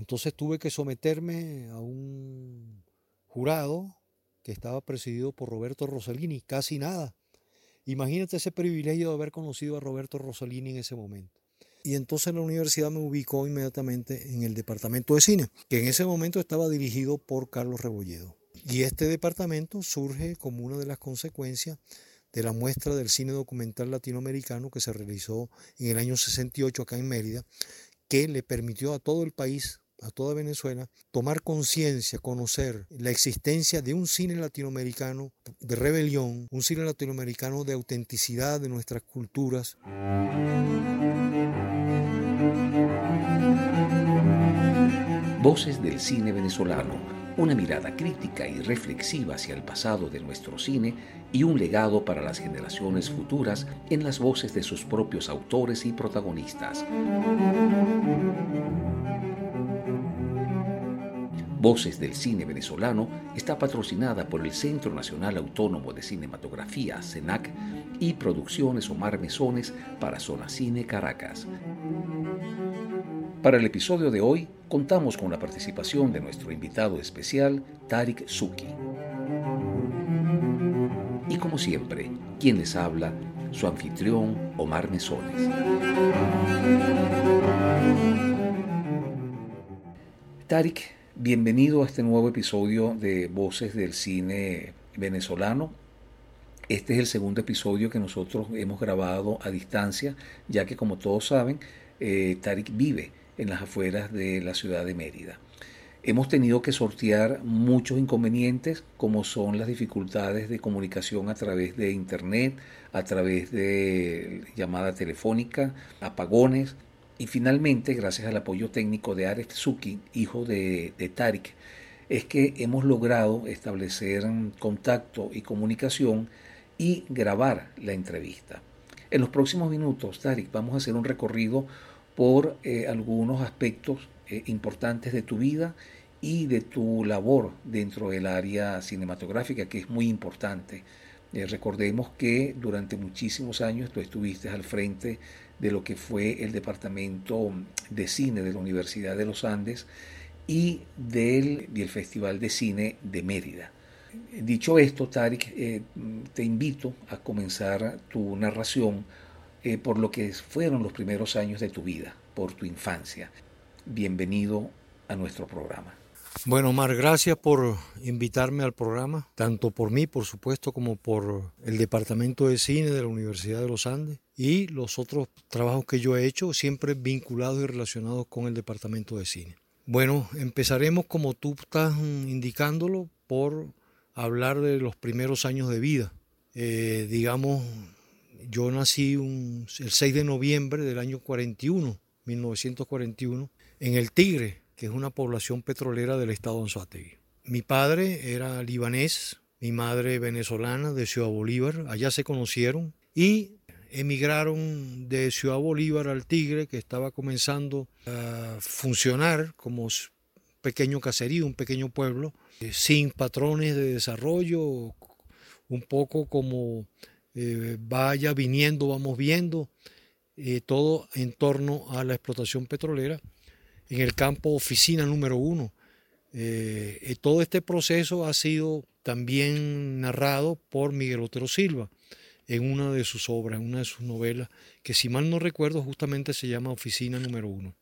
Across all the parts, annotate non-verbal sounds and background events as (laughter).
Entonces tuve que someterme a un jurado que estaba presidido por Roberto Rossellini, casi nada. Imagínate ese privilegio de haber conocido a Roberto Rossellini en ese momento. Y entonces la universidad me ubicó inmediatamente en el departamento de cine, que en ese momento estaba dirigido por Carlos Rebolledo. Y este departamento surge como una de las consecuencias de la muestra del cine documental latinoamericano que se realizó en el año 68 acá en Mérida, que le permitió a todo el país, a toda Venezuela, tomar conciencia, conocer la existencia de un cine latinoamericano de rebelión, un cine latinoamericano de autenticidad de nuestras culturas. Voces del cine venezolano, una mirada crítica y reflexiva hacia el pasado de nuestro cine y un legado para las generaciones futuras en las voces de sus propios autores y protagonistas. Voces del Cine Venezolano está patrocinada por el Centro Nacional Autónomo de Cinematografía, CENAC, y Producciones Omar Mesones para Zona Cine Caracas. Para el episodio de hoy contamos con la participación de nuestro invitado especial, Tarik Suki. Y como siempre, quien les habla, su anfitrión, Omar Mesones. Tarik, bienvenido a este nuevo episodio de Voces del Cine Venezolano. Este es el segundo episodio que nosotros hemos grabado a distancia, ya que como todos saben, eh, Tarik vive en las afueras de la ciudad de Mérida. Hemos tenido que sortear muchos inconvenientes como son las dificultades de comunicación a través de internet, a través de llamada telefónica, apagones y finalmente, gracias al apoyo técnico de Arek Suki, hijo de, de Tarik, es que hemos logrado establecer contacto y comunicación y grabar la entrevista. En los próximos minutos, Tarik, vamos a hacer un recorrido por eh, algunos aspectos eh, importantes de tu vida y de tu labor dentro del área cinematográfica, que es muy importante. Eh, recordemos que durante muchísimos años tú estuviste al frente de lo que fue el Departamento de Cine de la Universidad de los Andes y del y el Festival de Cine de Mérida. Dicho esto, Tarik, te invito a comenzar tu narración eh, por lo que fueron los primeros años de tu vida, por tu infancia. Bienvenido a nuestro programa. Bueno, Omar, gracias por invitarme al programa, tanto por mí, por supuesto, como por el Departamento de Cine de la Universidad de los Andes y los otros trabajos que yo he hecho, siempre vinculados y relacionados con el Departamento de Cine. Bueno, empezaremos como tú estás indicándolo por hablar de los primeros años de vida. Eh, digamos, yo nací el 6 de noviembre del año 41, 1941, en El Tigre, que es una población petrolera del estado de Anzoátegui. Mi padre era libanés, mi madre venezolana de Ciudad Bolívar, allá se conocieron y emigraron de Ciudad Bolívar al Tigre, que estaba comenzando a funcionar como pequeño caserío, un pequeño pueblo, eh, sin patrones de desarrollo, un poco como eh, vaya viniendo, vamos viendo, eh, todo en torno a la explotación petrolera en el campo oficina número uno. Eh, todo este proceso ha sido también narrado por Miguel Otero Silva en una de sus obras, en una de sus novelas, que si mal no recuerdo justamente se llama Oficina número uno.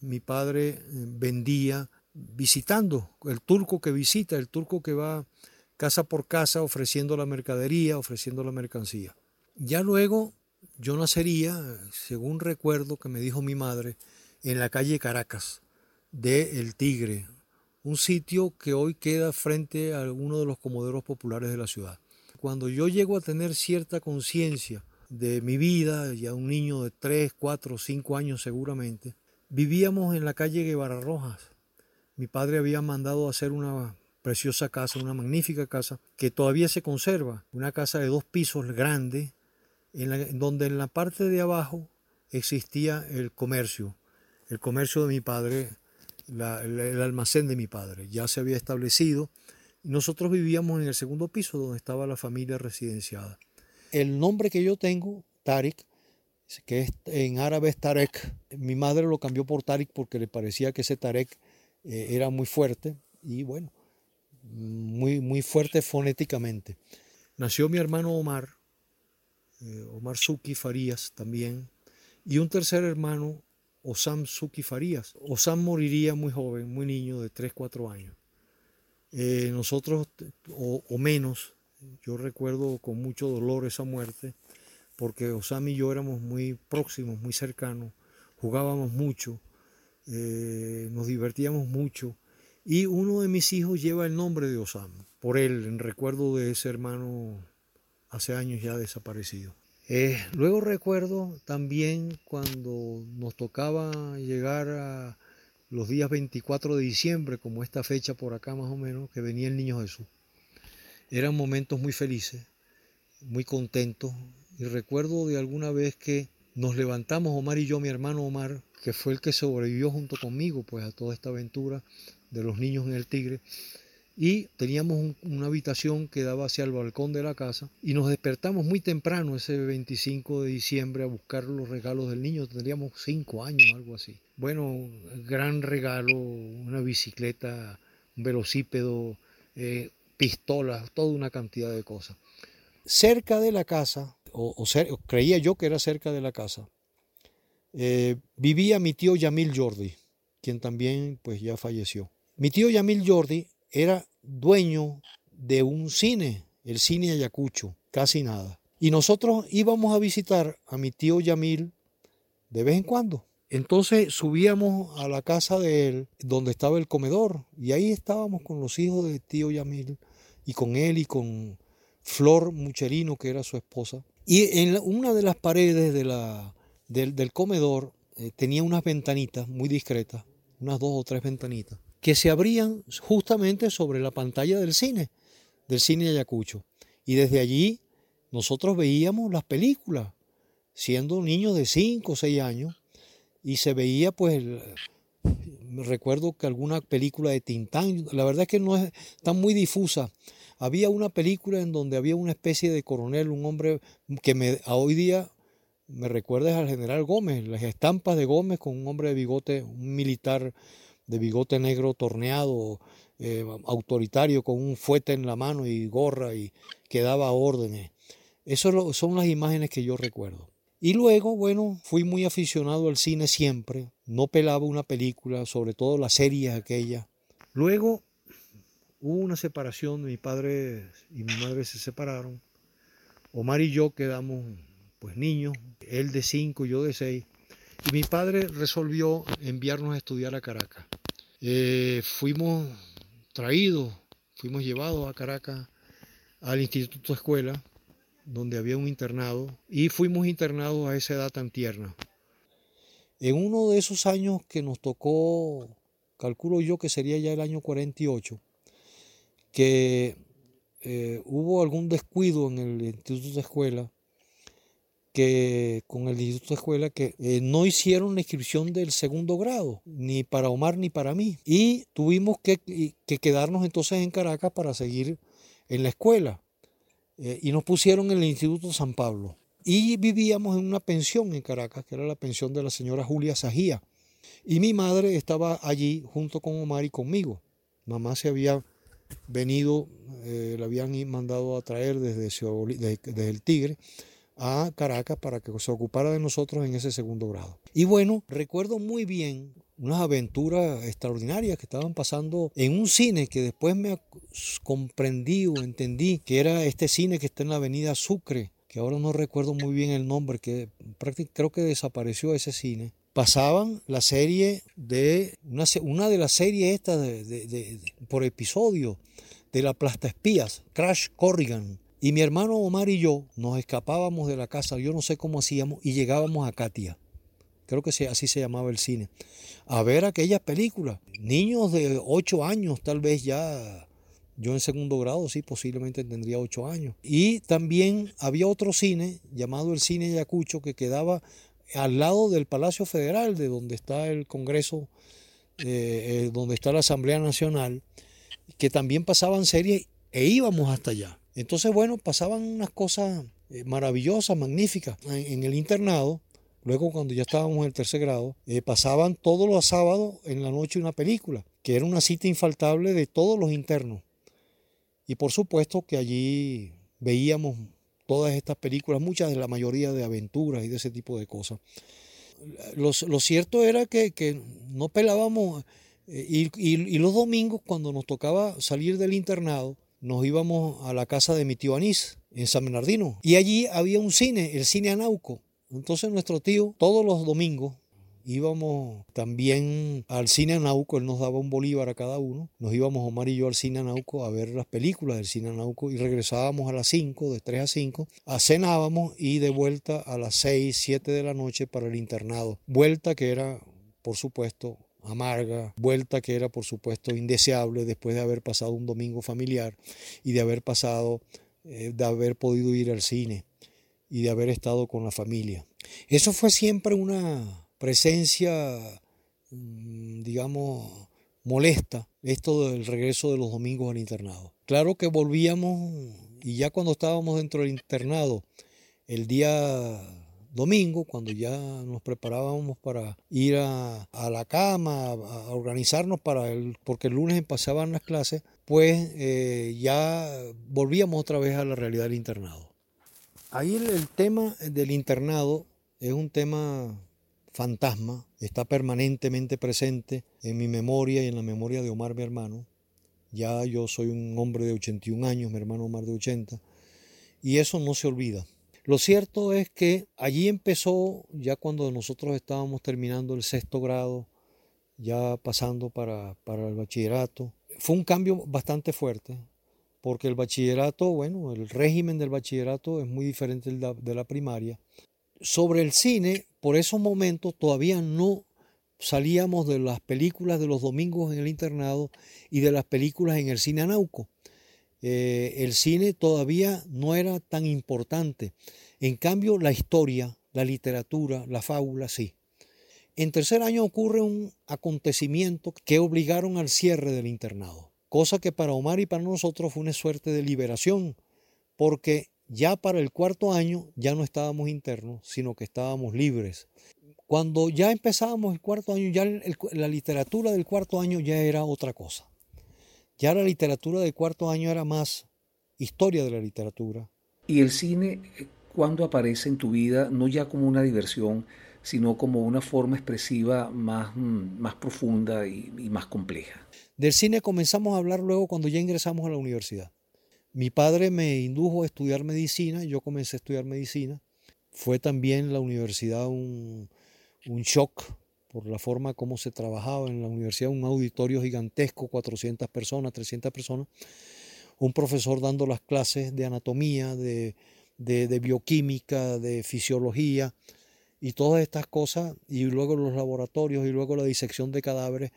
Mi padre vendía visitando, el turco que visita, el turco que va casa por casa ofreciendo la mercadería, ofreciendo la mercancía. Ya luego yo nacería, según recuerdo que me dijo mi madre, en la calle Caracas de El Tigre, un sitio que hoy queda frente a uno de los comoderos populares de la ciudad. Cuando yo llego a tener cierta conciencia de mi vida, ya un niño de 3, 4, 5 años seguramente, vivíamos en la calle Guevara Rojas. Mi padre había mandado hacer una preciosa casa, una magnífica casa que todavía se conserva, una casa de dos pisos grande, en, donde en la parte de abajo existía el comercio, el comercio de mi padre, el, el almacén de mi padre, ya se había establecido. Nosotros vivíamos en el segundo piso donde estaba la familia residenciada. El nombre que yo tengo, Tarik, que es, en árabe es Tarek. Mi madre lo cambió por Tarek porque le parecía que ese Tarek eh, era muy fuerte y bueno, muy, muy fuerte fonéticamente. Nació mi hermano Omar, eh, Omar Suki Farías también, y un tercer hermano, Osam Suki Farías. Osam moriría muy joven, muy niño, de 3, 4 años. Eh, nosotros, o, menos, yo recuerdo con mucho dolor esa muerte, porque Osam y yo éramos muy próximos, muy cercanos, jugábamos mucho, eh, nos divertíamos mucho. Y uno de mis hijos lleva el nombre de Osam, por él, en recuerdo de ese hermano hace años ya desaparecido. Eh, luego recuerdo también cuando nos tocaba llegar a los días 24 de diciembre, como esta fecha por acá más o menos, que venía el Niño Jesús. Eran momentos muy felices, muy contentos. Y recuerdo de alguna vez que nos levantamos, Omar y yo, mi hermano Omar, que fue el que sobrevivió junto conmigo pues a toda esta aventura de los niños en el Tigre. Y teníamos una habitación que daba hacia el balcón de la casa y nos despertamos muy temprano ese 25 de diciembre a buscar los regalos del niño. Tendríamos cinco años, algo así. Bueno, gran regalo, una bicicleta, un velocípedo, eh, pistolas, toda una cantidad de cosas. Cerca de la casa, o, o creía yo que era cerca de la casa, eh, vivía mi tío Yamil Jordi, quien también pues ya falleció. Mi tío Yamil Jordi era dueño de un cine, el cine Ayacucho, casi nada. Y nosotros íbamos a visitar a mi tío Yamil de vez en cuando. Entonces subíamos a la casa de él, donde estaba el comedor, y ahí estábamos con los hijos de tío Yamil, y con él y con Flor Mucherino, que era su esposa. Y en una de las paredes del, comedor eh, tenía unas ventanitas muy discretas, unas dos o tres ventanitas que se abrían justamente sobre la pantalla del cine, del cine Ayacucho. Y desde allí nosotros veíamos las películas, siendo niños de 5 o 6 años, y se veía pues, recuerdo que alguna película de Tintán, la verdad es que no es tan muy difusa. Había una película en donde había una especie de coronel, un hombre que a hoy día me recuerda al general Gómez, las estampas de Gómez con un hombre de bigote, un militar de bigote negro torneado, eh, autoritario, con un fuete en la mano y gorra y que daba órdenes. Esas son las imágenes que yo recuerdo. Y luego, bueno, fui muy aficionado al cine siempre. No pelaba una película, sobre todo las series aquellas. Luego hubo una separación, mi padre y mi madre se separaron. Omar y yo quedamos pues niños, él de cinco, yo de seis. Y mi padre resolvió enviarnos a estudiar a Caracas. Eh, fuimos traídos, fuimos llevados a Caracas al Instituto Escuela, donde había un internado, y fuimos internados a esa edad tan tierna. En uno de esos años que nos tocó, calculo yo que sería ya el año 48, que eh, hubo algún descuido en el Instituto de Escuela que con el Instituto de Escuela que eh, no hicieron la inscripción del segundo grado, ni para Omar ni para mí. Y tuvimos que, quedarnos entonces en Caracas para seguir en la escuela. Eh, y nos pusieron en el Instituto San Pablo. Y vivíamos en una pensión en Caracas, que era la pensión de la señora Julia Sajía. Y mi madre estaba allí junto con Omar y conmigo. Mamá se había venido, eh, la habían mandado a traer desde el Tigre a Caracas para que se ocupara de nosotros en ese segundo grado. Y bueno, recuerdo muy bien unas aventuras extraordinarias que estaban pasando en un cine que después me comprendí o entendí que era este cine que está en la avenida Sucre, que ahora no recuerdo muy bien el nombre, que prácticamente creo que desapareció ese cine. Pasaban la serie de una, una de las series estas de, por episodio de la Plasta Espías, Crash Corrigan, y mi hermano Omar y yo nos escapábamos de la casa, yo no sé cómo hacíamos, y llegábamos a Katia. Creo que así se llamaba el cine. A ver aquellas películas. Niños de 8 años, tal vez ya. Yo en segundo grado, sí, posiblemente tendría 8 años. Y también había otro cine llamado el Cine Yacucho que quedaba al lado del Palacio Federal, de donde está el Congreso, eh, eh, donde está la Asamblea Nacional, que también pasaban series e íbamos hasta allá. Entonces, bueno, pasaban unas cosas eh, maravillosas, magníficas en, el internado, luego cuando ya estábamos en el tercer grado, eh, pasaban todos los sábados en la noche una película, que era una cita infaltable de todos los internos. Y por supuesto que allí veíamos todas estas películas, muchas de la mayoría de aventuras y de ese tipo de cosas. Lo, cierto era que, no pelábamos eh, y, y, los domingos cuando nos tocaba salir del internado, nos íbamos a la casa de mi tío Anís, en San Bernardino. Y allí había un cine, el cine Anauco. Entonces nuestro tío, todos los domingos, íbamos también al cine Anauco, él nos daba un bolívar a cada uno, nos íbamos Omar y yo al cine Anauco a ver las películas del cine Anauco y regresábamos a las 5, de 3 a 5, a cenábamos y de vuelta a las 6, 7 de la noche para el internado. Vuelta que era, por supuesto, amarga, vuelta que era por supuesto indeseable después de haber pasado un domingo familiar y de haber pasado, eh, de haber podido ir al cine y de haber estado con la familia. Eso fue siempre una presencia, mm, digamos, molesta, esto del regreso de los domingos al internado. Claro que volvíamos y ya cuando estábamos dentro del internado, el día domingo, cuando ya nos preparábamos para ir a, la cama, a organizarnos para el, porque el lunes empezaban las clases, pues eh, ya volvíamos otra vez a la realidad del internado. Ahí el tema del internado es un tema fantasma, está permanentemente presente en mi memoria y en la memoria de Omar, mi hermano. Ya yo soy un hombre de 81 años, mi hermano Omar de 80, y eso no se olvida. Lo cierto es que allí empezó, ya cuando nosotros estábamos terminando el sexto grado, ya pasando para, para el bachillerato, fue un cambio bastante fuerte, porque el bachillerato, bueno, el régimen del bachillerato es muy diferente de la primaria. Sobre el cine, por esos momentos todavía no salíamos de las películas de los domingos en el internado y de las películas en el cine Anauco. Eh, el cine todavía no era tan importante. En cambio, la historia, la literatura, la fábula, sí. En tercer año ocurre un acontecimiento que obligaron al cierre del internado, cosa que para Omar y para nosotros fue una suerte de liberación, porque ya para el cuarto año ya no estábamos internos, sino que estábamos libres. Cuando ya empezábamos el cuarto año, ya la literatura del cuarto año ya era otra cosa. Ya la literatura del cuarto año era más historia de la literatura. ¿Y el cine cuándo aparece en tu vida, no ya como una diversión, sino como una forma expresiva más, mm, más profunda y más compleja? Del cine comenzamos a hablar luego cuando ya ingresamos a la universidad. Mi padre me indujo a estudiar medicina, yo comencé a estudiar medicina. Fue también la universidad un, shock por la forma como se trabajaba en la universidad, un auditorio gigantesco, 400 personas, 300 personas, un profesor dando las clases de anatomía, de, de, bioquímica, de fisiología y todas estas cosas, y luego los laboratorios y luego la disección de cadáveres,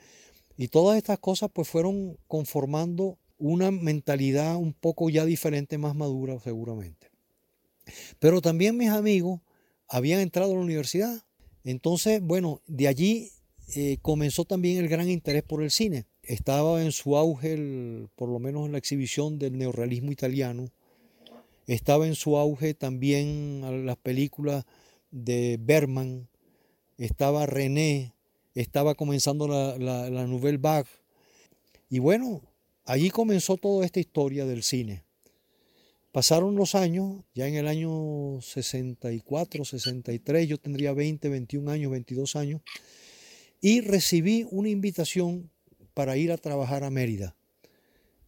y todas estas cosas pues fueron conformando una mentalidad un poco ya diferente, más madura seguramente. Pero también mis amigos habían entrado a la universidad. Entonces, bueno, de allí eh, comenzó también el gran interés por el cine. Estaba en su auge, por lo menos en la exhibición del neorrealismo italiano. Estaba en su auge también las películas de Berman. Estaba René. Estaba comenzando la, la, la Nouvelle Vague. Y bueno, Allí comenzó toda esta historia del cine. Pasaron los años, ya en el año 64, 63, yo tendría 20, 21 años, 22 años, y recibí una invitación para ir a trabajar a Mérida.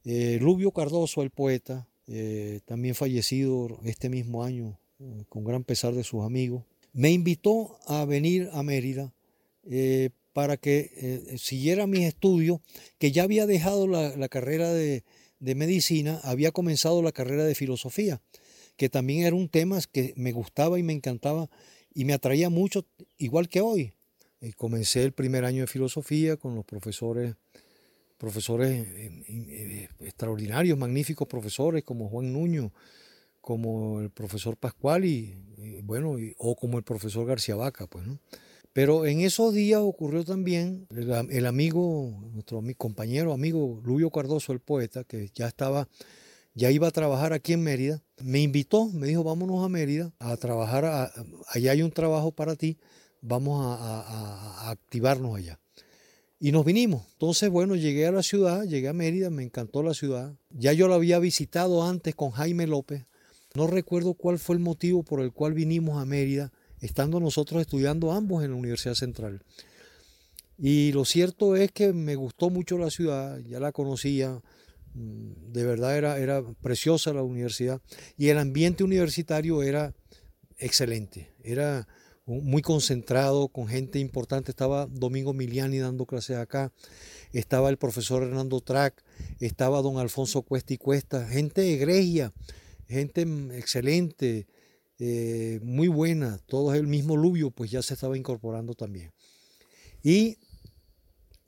Eh, Rubio Cardoso, el poeta, eh, también fallecido este mismo año, eh, con gran pesar de sus amigos, me invitó a venir a Mérida para que eh, siguiera mis estudios, que ya había dejado la, carrera de, medicina, había comenzado la carrera de filosofía, que también era un tema que me gustaba y me encantaba y me atraía mucho, igual que hoy. Eh, comencé el primer año de filosofía con los profesores, profesores eh, extraordinarios, magníficos profesores como Juan Nuño, como el profesor Pascual y, bueno, o como el profesor García Vaca, pues, ¿no? Pero en esos días ocurrió también el, amigo, nuestro compañero, amigo Lubio Cardoso, el poeta, que ya estaba ya iba a trabajar aquí en Mérida, me invitó, me dijo, vámonos a Mérida a trabajar, allá hay un trabajo para ti, vamos a, activarnos allá. Y nos vinimos. Entonces, bueno, llegué a la ciudad, llegué a Mérida, me encantó la ciudad. Ya yo la había visitado antes con Jaime López. No recuerdo cuál fue el motivo por el cual vinimos a Mérida, estando nosotros estudiando ambos en la Universidad Central. Y lo cierto es que me gustó mucho la ciudad, ya la conocía, mm, de verdad era, era preciosa la universidad y el ambiente universitario era excelente, era muy concentrado, con gente importante. Estaba Domingo Miliani dando clases acá, estaba el profesor Hernando Track, estaba don Alfonso Cuesta y Cuesta, gente egregia, gente mm, excelente, eh, muy buena. Todo el mismo Lubio, pues ya se estaba incorporando también. Y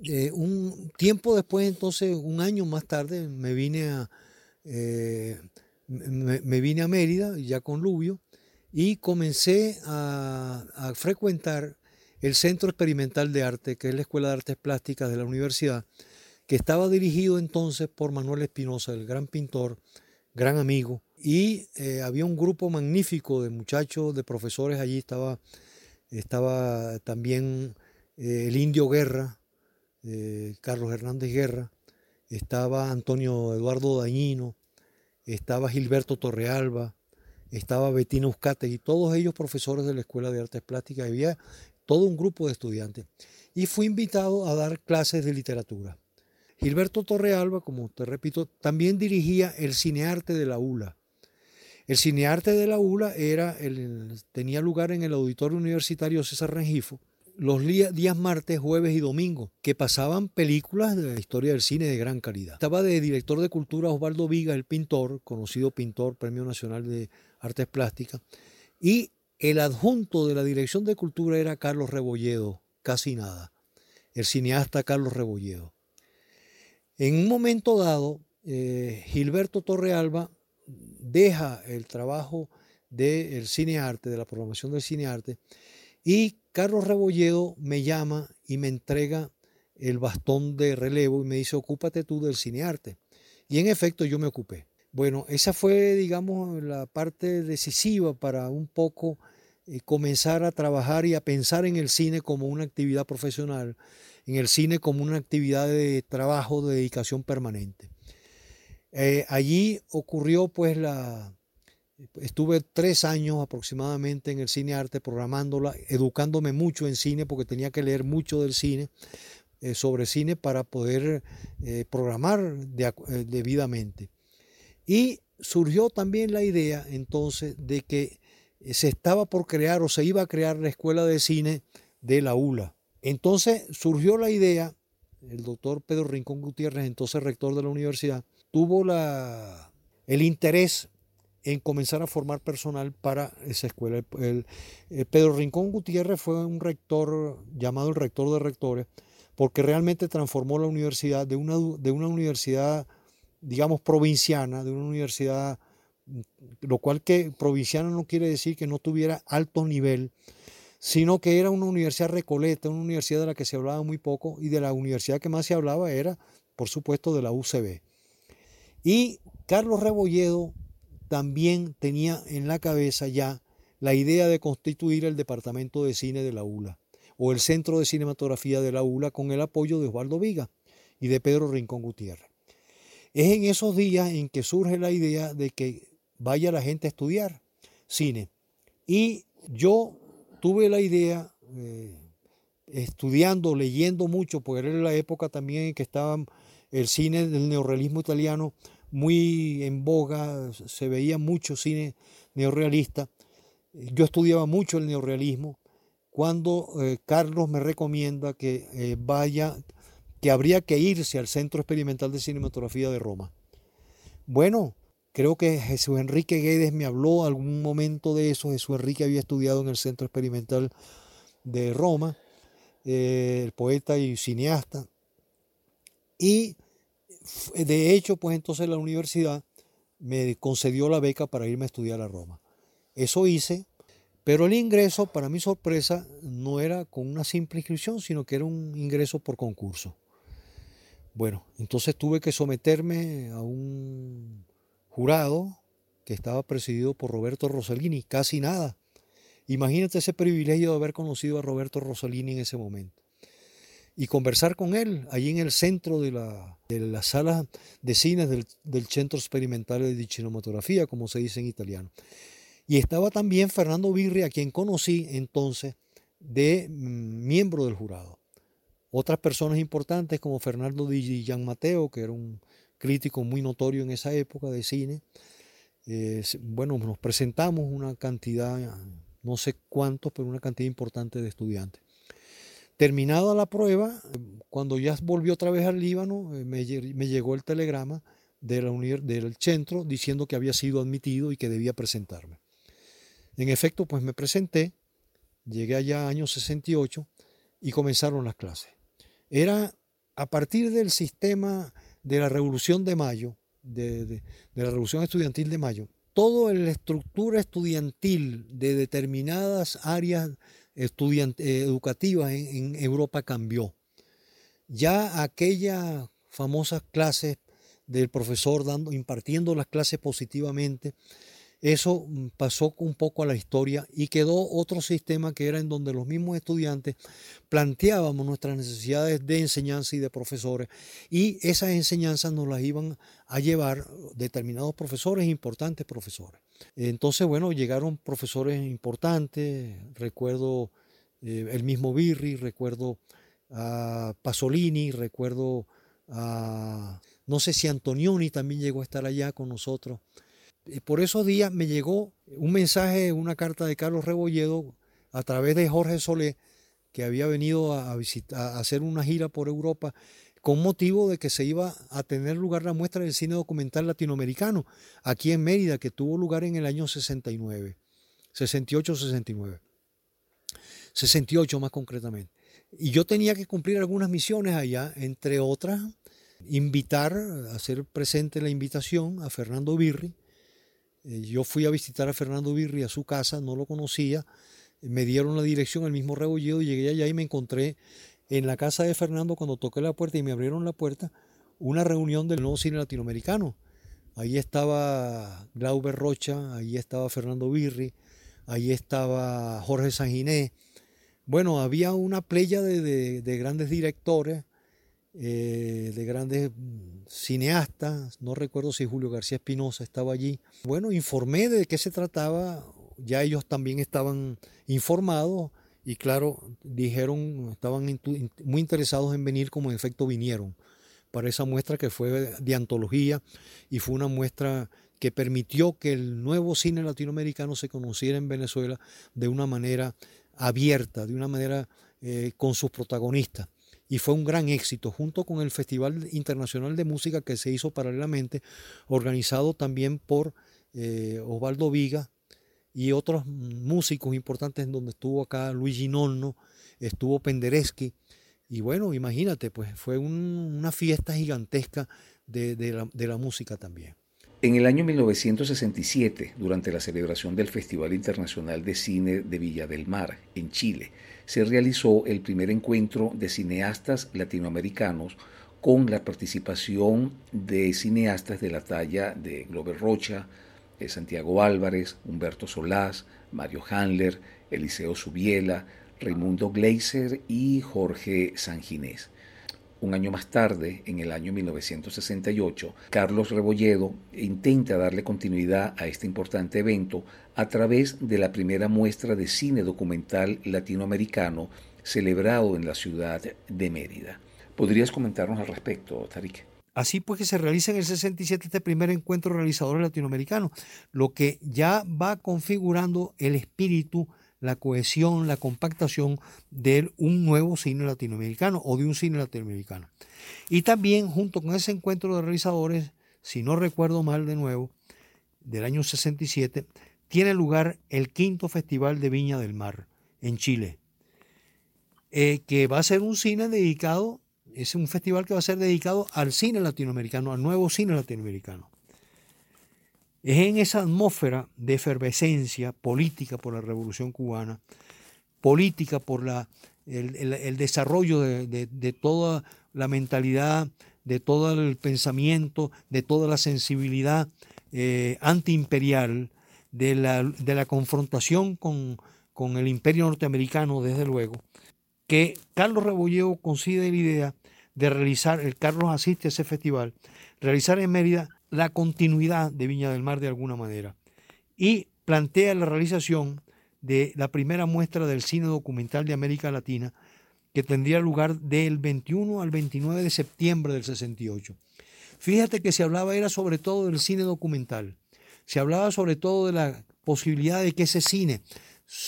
eh, un tiempo después, entonces, un año más tarde, me vine a, eh, me, vine a Mérida, ya con Lubio, y comencé a, frecuentar el Centro Experimental de Arte, que es la Escuela de Artes Plásticas de la universidad, que estaba dirigido entonces por Manuel Espinosa, el gran pintor, gran amigo, y eh, había un grupo magnífico de muchachos, de profesores allí, estaba, estaba también eh, el Indio Guerra, eh, Carlos Hernández Guerra, estaba Antonio Eduardo Dañino, estaba Gilberto Torrealba, estaba Betina y todos ellos profesores de la Escuela de Artes Plásticas, había todo un grupo de estudiantes. Y fui invitado a dar clases de literatura. Gilberto Torrealba, como te repito, también dirigía el cinearte de la ULA. El cinearte de la ULA era el, tenía lugar en el auditorio universitario César Rengifo los días martes, jueves y domingo, que pasaban películas de la historia del cine de gran calidad. Estaba de director de cultura Osvaldo Viga, el pintor, conocido pintor, Premio Nacional de Artes Plásticas, y el adjunto de la dirección de cultura era Carlos Rebolledo, casi nada, el cineasta Carlos Rebolledo. En un momento dado, eh, Gilberto Torrealba deja el trabajo del cinearte, de la programación del cinearte, y Carlos Rebolledo me llama y me entrega el bastón de relevo y me dice, ocúpate tú del cinearte. Y en efecto yo me ocupé. Bueno, esa fue, digamos, la parte decisiva para un poco eh, comenzar a trabajar y a pensar en el cine como una actividad profesional, en el cine como una actividad de trabajo, de dedicación permanente. Eh, allí ocurrió pues la, Estuve tres años aproximadamente en el cine arte programándola, educándome mucho en cine porque tenía que leer mucho del cine, eh, sobre cine para poder eh, programar debidamente. Y surgió también la idea entonces de que se estaba por crear o se iba a crear la escuela de cine de la ULA. Entonces surgió la idea, el doctor Pedro Rincón Gutiérrez, entonces rector de la universidad, tuvo la, el interés en comenzar a formar personal para esa escuela. El, eh, Pedro Rincón Gutiérrez fue un rector llamado el rector de rectores porque realmente transformó la universidad de una, de una universidad, digamos, provinciana, de una universidad, lo cual que provinciana no quiere decir que no tuviera alto nivel, sino que era una universidad recoleta, una universidad de la que se hablaba muy poco y de la universidad que más se hablaba era, por supuesto, de la UCB. Y Carlos Rebolledo también tenía en la cabeza ya la idea de constituir el departamento de cine de la ULA o el centro de cinematografía de la ULA con el apoyo de Osvaldo Viga y de Pedro Rincón Gutiérrez. Es en esos días en que surge la idea de que vaya la gente a estudiar cine. Y yo tuve la idea, eh, estudiando, leyendo mucho, porque era la época también en que estaba el cine del neorrealismo italiano muy en boga, se veía mucho cine neorrealista. Yo estudiaba mucho el neorrealismo cuando eh, Carlos me recomienda que eh, vaya, que habría que irse al Centro Experimental de Cinematografía de Roma. Bueno, creo que Jesús Enrique Guedes me habló algún momento de eso. Jesús Enrique había estudiado en el Centro Experimental de Roma, eh, el poeta y cineasta. Y de hecho, pues entonces la universidad me concedió la beca para irme a estudiar a Roma. Eso hice, pero el ingreso, para mi sorpresa, no era con una simple inscripción, sino que era un ingreso por concurso. Bueno, entonces tuve que someterme a un jurado que estaba presidido por Roberto Rossellini, casi nada. Imagínate ese privilegio de haber conocido a Roberto Rossellini en ese momento y conversar con él allí en el centro de la, de sala de cines del, Centro Experimental de Cinematografía, como se dice en italiano. Y estaba también Fernando Birri, a quien conocí entonces de mm, miembro del jurado. Otras personas importantes como Fernando Di Mateo, que era un crítico muy notorio en esa época de cine. Eh, bueno, nos presentamos una cantidad, no sé cuántos, pero una cantidad importante de estudiantes. Terminada la prueba, cuando ya volvió otra vez al Líbano, eh, me, llegó el telegrama de la del centro diciendo que había sido admitido y que debía presentarme. En efecto, pues me presenté, llegué allá año 68 y comenzaron las clases. Era a partir del sistema de la Revolución de Mayo, de, de la Revolución Estudiantil de Mayo, toda la estructura estudiantil de determinadas áreas eh, educativa en, Europa cambió. Ya aquella famosa clase del profesor dando, impartiendo las clases positivamente, eso mm, pasó un poco a la historia y quedó otro sistema que era en donde los mismos estudiantes planteábamos nuestras necesidades de enseñanza y de profesores y esas enseñanzas nos las iban a llevar determinados profesores, importantes profesores. Entonces, bueno, llegaron profesores importantes, recuerdo eh, el mismo Birri, recuerdo a Pasolini, recuerdo a, no sé si Antonioni también llegó a estar allá con nosotros. Por esos días me llegó un mensaje, una carta de Carlos Rebolledo a través de Jorge Solé, que había venido a, visitar, a hacer una gira por Europa con motivo de que se iba a tener lugar la muestra del cine documental latinoamericano aquí en Mérida, que tuvo lugar en el año 69, 68-69, 68 más concretamente. Y yo tenía que cumplir algunas misiones allá, entre otras, invitar, hacer presente la invitación a Fernando Birri. Eh, yo fui a visitar a Fernando Birri a su casa, no lo conocía, me dieron la dirección, el mismo rebollido, llegué allá y me encontré en la casa de Fernando cuando toqué la puerta y me abrieron la puerta, una reunión del nuevo cine latinoamericano. Ahí estaba Glauber Rocha, ahí estaba Fernando Birri, ahí estaba Jorge Sanginé. Bueno, había una playa de, grandes directores, eh, de grandes cineastas, no recuerdo si Julio García Espinosa estaba allí. Bueno, informé de qué se trataba, ya ellos también estaban informados y claro, dijeron, estaban muy interesados en venir, como en efecto vinieron para esa muestra que fue de antología y fue una muestra que permitió que el nuevo cine latinoamericano se conociera en Venezuela de una manera abierta, de una manera eh, con sus protagonistas. Y fue un gran éxito, junto con el Festival Internacional de Música que se hizo paralelamente, organizado también por eh, Osvaldo Viga y otros músicos importantes, en donde estuvo acá Luigi Nonno, estuvo Penderecki. Y bueno, imagínate, pues fue una fiesta gigantesca de, la, de la música también. En el año 1967, durante la celebración del Festival Internacional de Cine de Villa del Mar, en Chile, se realizó el primer encuentro de cineastas latinoamericanos con la participación de cineastas de la talla de Glover Rocha, Santiago Álvarez, Humberto Solás, Mario Handler, Eliseo Subiela, Raimundo Gleiser y Jorge Sanginés. Un año más tarde, en el año 1968, Carlos Rebolledo intenta darle continuidad a este importante evento a través de la primera muestra de cine documental latinoamericano celebrado en la ciudad de Mérida. ¿Podrías comentarnos al respecto, Tarik? Así pues que se realiza en el 67 este primer encuentro realizador latinoamericano, lo que ya va configurando el espíritu, la cohesión, la compactación de un nuevo cine latinoamericano o de un cine latinoamericano. Y también junto con ese encuentro de realizadores, si no recuerdo mal de nuevo, del año 67, tiene lugar el quinto Festival de Viña del Mar en Chile, eh, que va a ser un cine dedicado es un festival que va a ser dedicado al cine latinoamericano, al nuevo cine latinoamericano. Es en esa atmósfera de efervescencia política por la revolución cubana, política por la, el, desarrollo de, toda la mentalidad, de todo el pensamiento, de toda la sensibilidad eh, antiimperial, de la, de la confrontación con, con, el imperio norteamericano, desde luego, que Carlos Rebolledo considera la idea de realizar, el Carlos asiste a ese festival, realizar en Mérida la continuidad de Viña del Mar de alguna manera. Y plantea la realización de la primera muestra del cine documental de América Latina, que tendría lugar del 21 al 29 de septiembre del 68. Fíjate que se hablaba era sobre todo del cine documental. Se hablaba sobre todo de la posibilidad de que ese cine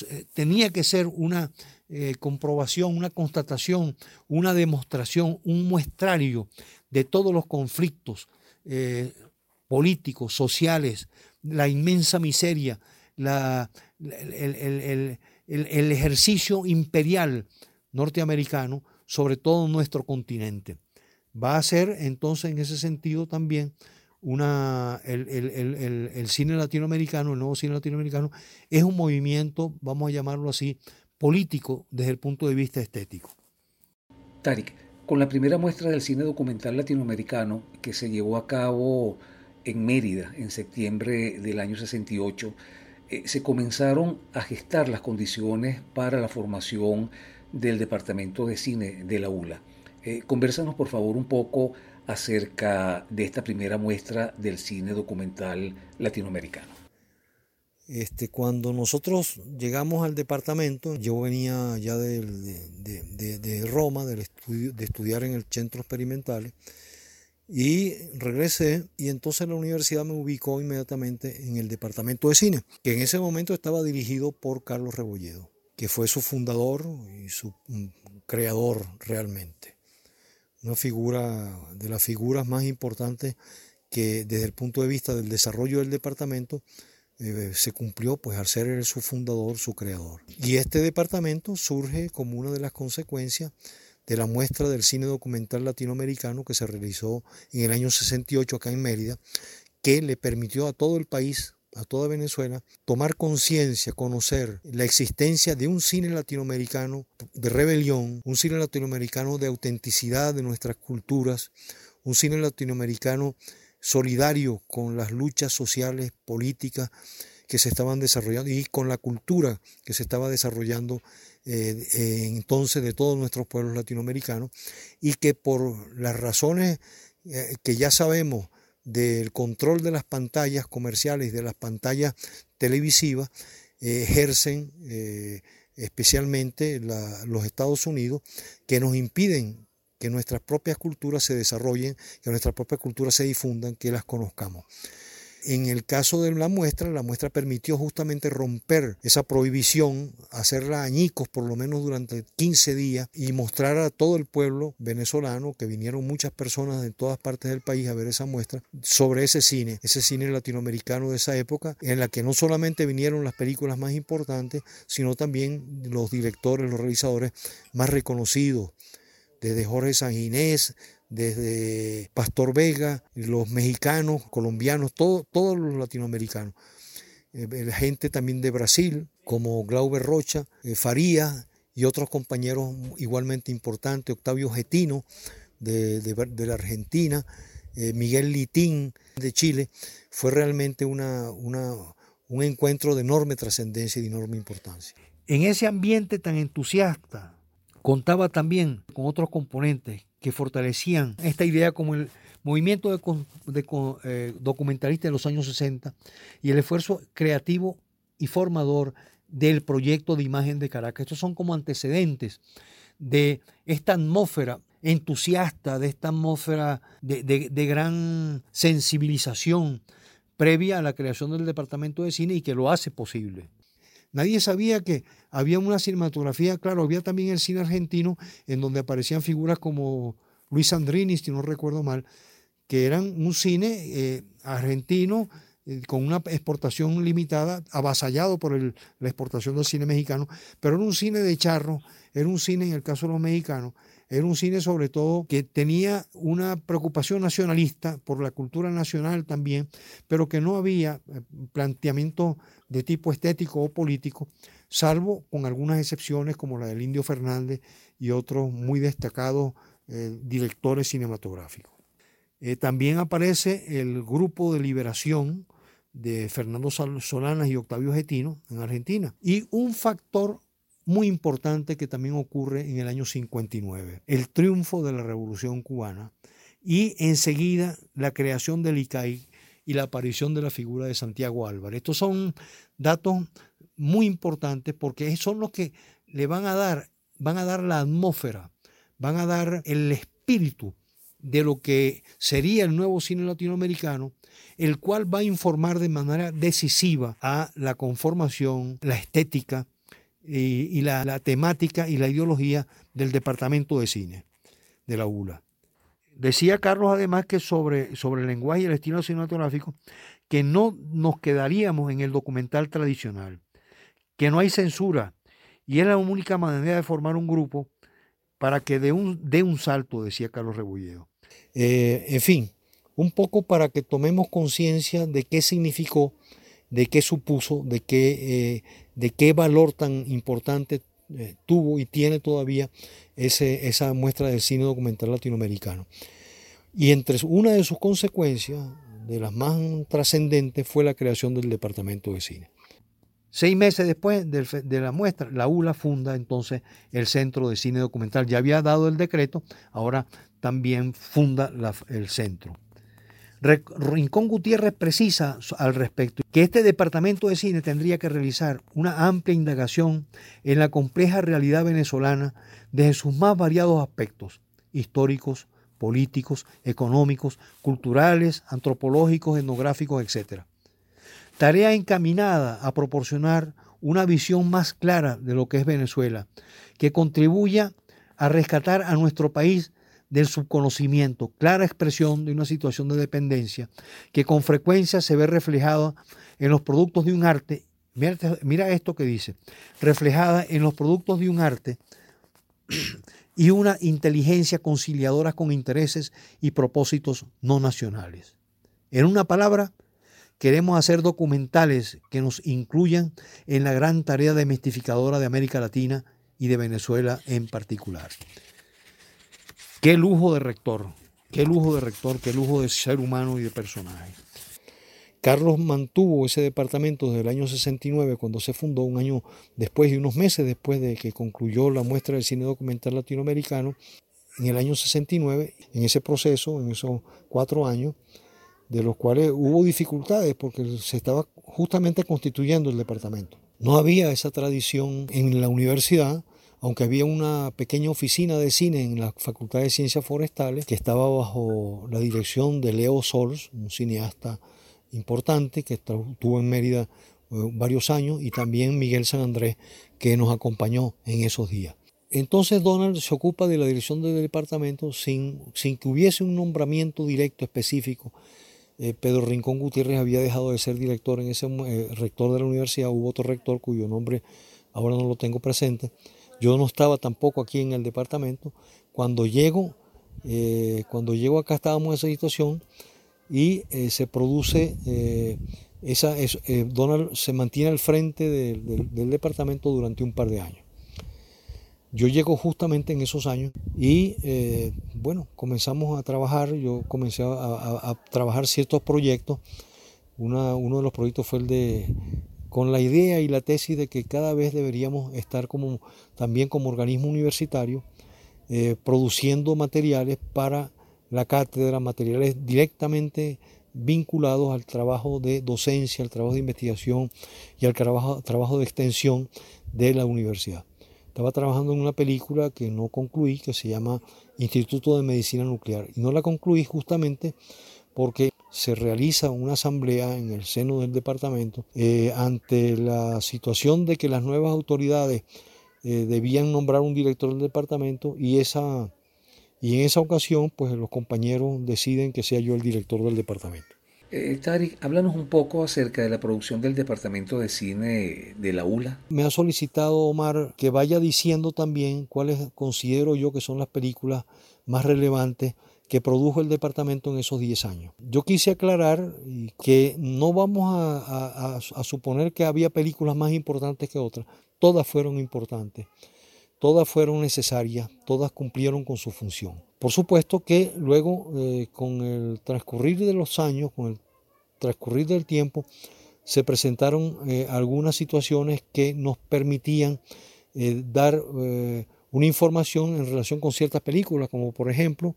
eh, tenía que ser una eh, comprobación, una constatación, una demostración, un muestrario de todos los conflictos eh, políticos, sociales, la inmensa miseria, el ejercicio imperial norteamericano sobre todo nuestro continente. Va a ser entonces en ese sentido también una, el, cine latinoamericano, el nuevo cine latinoamericano, es un movimiento, vamos a llamarlo así, político desde el punto de vista estético. Tarik, con la primera muestra del cine documental latinoamericano que se llevó a cabo en Mérida en septiembre del año 68, eh, se comenzaron a gestar las condiciones para la formación del Departamento de Cine de la ULA. Eh, conversanos por favor un poco acerca de esta primera muestra del cine documental latinoamericano. Este, cuando nosotros llegamos al departamento, yo venía ya de, Roma, del estudio, de estudiar en el centro experimental, y regresé y entonces la universidad me ubicó inmediatamente en el departamento de cine, que en ese momento estaba dirigido por Carlos Rebolledo que fue su fundador y su creador realmente. Una figura de las figuras más importantes que desde el punto de vista del desarrollo del departamento eh, se cumplió pues al ser su fundador, su creador. Y este departamento surge como una de las consecuencias de la muestra del cine documental latinoamericano que se realizó en el año 68 acá en Mérida, que le permitió a todo el país a toda Venezuela, tomar conciencia, conocer la existencia de un cine latinoamericano de rebelión, un cine latinoamericano de autenticidad de nuestras culturas, un cine latinoamericano solidario con las luchas sociales, políticas que se estaban desarrollando y con la cultura que se estaba desarrollando eh, entonces de todos nuestros pueblos latinoamericanos y que por las razones eh, que ya sabemos del control de las pantallas comerciales, de las pantallas televisivas, eh, ejercen eh, especialmente los Estados Unidos, que nos impiden que nuestras propias culturas se desarrollen, que nuestras propias culturas se difundan, que las conozcamos. En el caso de la muestra, la muestra permitió justamente romper esa prohibición, hacerla añicos por lo menos durante 15 días y mostrar a todo el pueblo venezolano, que vinieron muchas personas de todas partes del país a ver esa muestra, sobre ese cine, ese cine latinoamericano de esa época, en la que no solamente vinieron las películas más importantes, sino también los directores, los realizadores más reconocidos, desde Jorge Sanginés, desde Pastor Vega, los mexicanos, colombianos, todos los latinoamericanos. Eh, gente también de Brasil, como Glauber Rocha, eh, Faría y otros compañeros igualmente importantes, Octavio Getino de, la Argentina, eh, Miguel Litín de Chile, fue realmente una, un encuentro de enorme trascendencia y de enorme importancia. En ese ambiente tan entusiasta, contaba también con otros componentes que fortalecían esta idea como el movimiento de, eh, documentalista de los años 60 y el esfuerzo creativo y formador del proyecto de imagen de Caracas. Estos son como antecedentes de esta atmósfera entusiasta, de esta atmósfera de, gran sensibilización previa a la creación del Departamento de Cine y que lo hace posible. Nadie sabía que había una cinematografía, claro, había también el cine argentino en donde aparecían figuras como Luis Andrini, si no recuerdo mal, que eran un cine eh, argentino eh, con una exportación limitada, avasallado por la exportación del cine mexicano, pero era un cine de charro, era un cine, en el caso de los mexicanos, era un cine sobre todo que tenía una preocupación nacionalista por la cultura nacional también, pero que no había eh, planteamiento de tipo estético o político, salvo con algunas excepciones como la del Indio Fernández y otros muy destacados eh, directores cinematográficos. Eh, también aparece el grupo de liberación de Fernando Solanas y Octavio Getino en Argentina. Y un factor muy importante que también ocurre en el año 59, el triunfo de la Revolución cubana y enseguida la creación del ICAI y la aparición de la figura de Santiago Álvarez. Estos son datos muy importantes porque son los que le van a dar, van a dar la atmósfera, van a dar el espíritu de lo que sería el nuevo cine latinoamericano, el cual va a informar de manera decisiva a la conformación, la estética y, la, temática y la ideología del departamento de cine de la ULA. Decía Carlos además que sobre, sobre el lenguaje y el estilo cinematográfico, que no nos quedaríamos en el documental tradicional, que no hay censura y es la única manera de formar un grupo para que dé un, un salto, decía Carlos Rebolledo. Eh, en fin, un poco para que tomemos conciencia de qué significó, de qué supuso, de qué, eh, de qué valor tan importante eh, tuvo y tiene todavía ese, esa muestra del cine documental latinoamericano. Y entre una de sus consecuencias, de las más trascendentes, fue la creación del Departamento de Cine. Seis meses después de la muestra, la ULA funda entonces el Centro de Cine Documental. Ya había dado el decreto, ahora también funda el centro. Rincón Gutiérrez precisa al respecto que este departamento de cine tendría que realizar una amplia indagación en la compleja realidad venezolana desde sus más variados aspectos, históricos, políticos, económicos, culturales, antropológicos, etnográficos, etc tarea encaminada a proporcionar una visión más clara de lo que es Venezuela, que contribuya a rescatar a nuestro país del subconocimiento, clara expresión de una situación de dependencia que con frecuencia se ve reflejada en los productos de un arte, mira, esto que dice, reflejada en los productos de un arte (clears throat) y una inteligencia conciliadora con intereses y propósitos no nacionales. En una palabra, Queremos hacer documentales que nos incluyan en la gran tarea demistificadora de América Latina y de Venezuela en particular. Qué lujo de rector, qué lujo de rector, qué lujo de ser humano y de personaje. Carlos mantuvo ese departamento desde el año 69, cuando se fundó, un año después y unos meses después de que concluyó la muestra del cine documental latinoamericano, en el año 69, en ese proceso, en esos cuatro años, de los cuales hubo dificultades porque se estaba justamente constituyendo el departamento. No había esa tradición en la universidad, aunque había una pequeña oficina de cine en la Facultad de Ciencias Forestales que estaba bajo la dirección de Leo Sols, un cineasta importante que estuvo en Mérida eh, varios años, y también Miguel San Andrés, que nos acompañó en esos días. Entonces Donald se ocupa de la dirección del departamento sin, que hubiese un nombramiento directo específico eh, Pedro Rincón Gutiérrez había dejado de ser director en ese eh, rector de la universidad, hubo otro rector cuyo nombre ahora no lo tengo presente. Yo no estaba tampoco aquí en el departamento. Cuando llego, eh, cuando llego acá estábamos en esa situación y se produce esa, Donald se mantiene al frente del departamento durante un par de años. Yo llego justamente en esos años y eh, bueno, comenzamos a trabajar, yo comencé a, trabajar ciertos proyectos. uno de los proyectos fue el de, con la idea y la tesis de que cada vez deberíamos estar como, también como organismo universitario, eh, produciendo materiales para la cátedra, materiales directamente vinculados al trabajo de docencia, al trabajo de investigación y al trabajo, de extensión de la universidad. Estaba trabajando en una película que no concluí, que se llama Instituto de Medicina Nuclear. Y no la concluí justamente porque se realiza una asamblea en el seno del departamento eh, ante la situación de que las nuevas autoridades eh, debían nombrar un director del departamento y esa y en esa ocasión pues los compañeros deciden que sea yo el director del departamento. Eh, háblanos un poco acerca de la producción del Departamento de Cine de la ULA. Me ha solicitado Omar que vaya diciendo también cuáles considero yo que son las películas más relevantes que produjo el departamento en esos 10 años. Yo quise aclarar que no vamos a, a, suponer que había películas más importantes que otras, todas fueron importantes, todas fueron necesarias, todas cumplieron con su función. Por supuesto que luego, eh, con el transcurrir de los años, con el transcurrir del tiempo se presentaron eh, algunas situaciones que nos permitían eh, dar una información en relación con ciertas películas, como por ejemplo,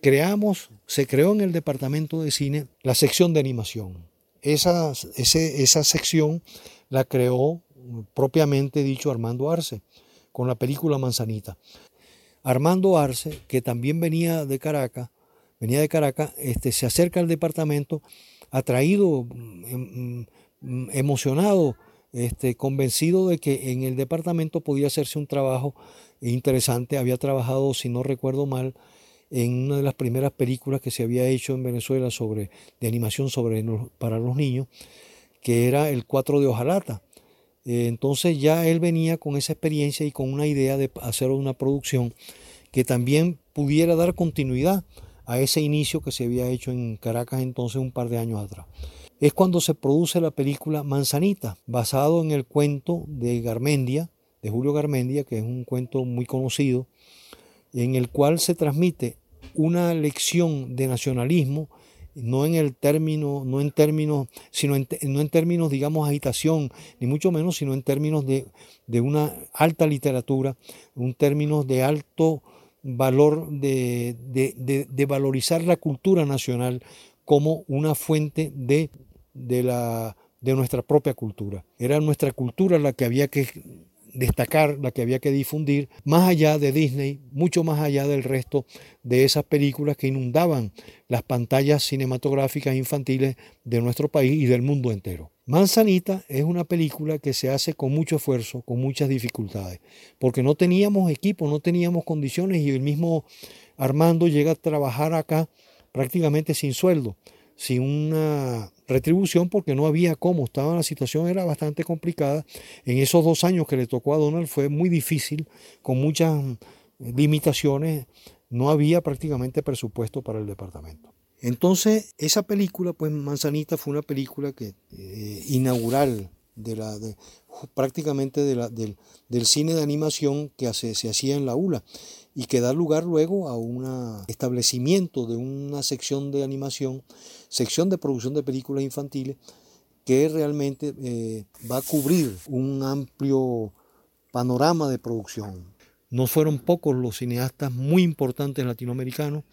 creamos, se creó en el departamento de cine la sección de animación. Esa, esa sección la creó propiamente dicho Armando Arce con la película Manzanita. Armando Arce, que también venía de Caracas, venía de Caracas, este, se acerca al departamento atraído, em, em, emocionado, este, convencido de que en el departamento podía hacerse un trabajo interesante. Había trabajado, si no recuerdo mal, en una de las primeras películas que se había hecho en Venezuela sobre, de animación sobre, para los niños, que era El Cuatro de Ojalata. Eh, entonces ya él venía con esa experiencia y con una idea de hacer una producción que también pudiera dar continuidad a ese inicio que se había hecho en Caracas entonces un par de años atrás. Es cuando se produce la película Manzanita, basado en el cuento de Garmendia, de Julio Garmendia, que es un cuento muy conocido, en el cual se transmite una lección de nacionalismo, no en el término, no en términos, sino no en términos, digamos, agitación, ni mucho menos, sino en términos de, de una alta literatura, un término de alto valor de, de, valorizar la cultura nacional como una fuente de, de, la, de nuestra propia cultura. Era nuestra cultura la que había que destacar, la que había que difundir, más allá de Disney, mucho más allá del resto de esas películas que inundaban las pantallas cinematográficas infantiles de nuestro país y del mundo entero. Manzanita es una película que se hace con mucho esfuerzo, con muchas dificultades, porque no teníamos equipo, no teníamos condiciones y el mismo Armando llega a trabajar acá prácticamente sin sueldo, sin una retribución porque no había cómo, estaba la situación era bastante complicada. En esos dos años que le tocó a Donald fue muy difícil, con muchas limitaciones, no había prácticamente presupuesto para el departamento. Entonces, esa película, pues Manzanita fue una película que, eh, inaugural de la, prácticamente del, cine de animación que se hacía en la ULA y que da lugar luego a un establecimiento de una sección de animación, sección de producción de películas infantiles, que realmente eh, va a cubrir un amplio panorama de producción. No fueron pocos los cineastas muy importantes latinoamericanos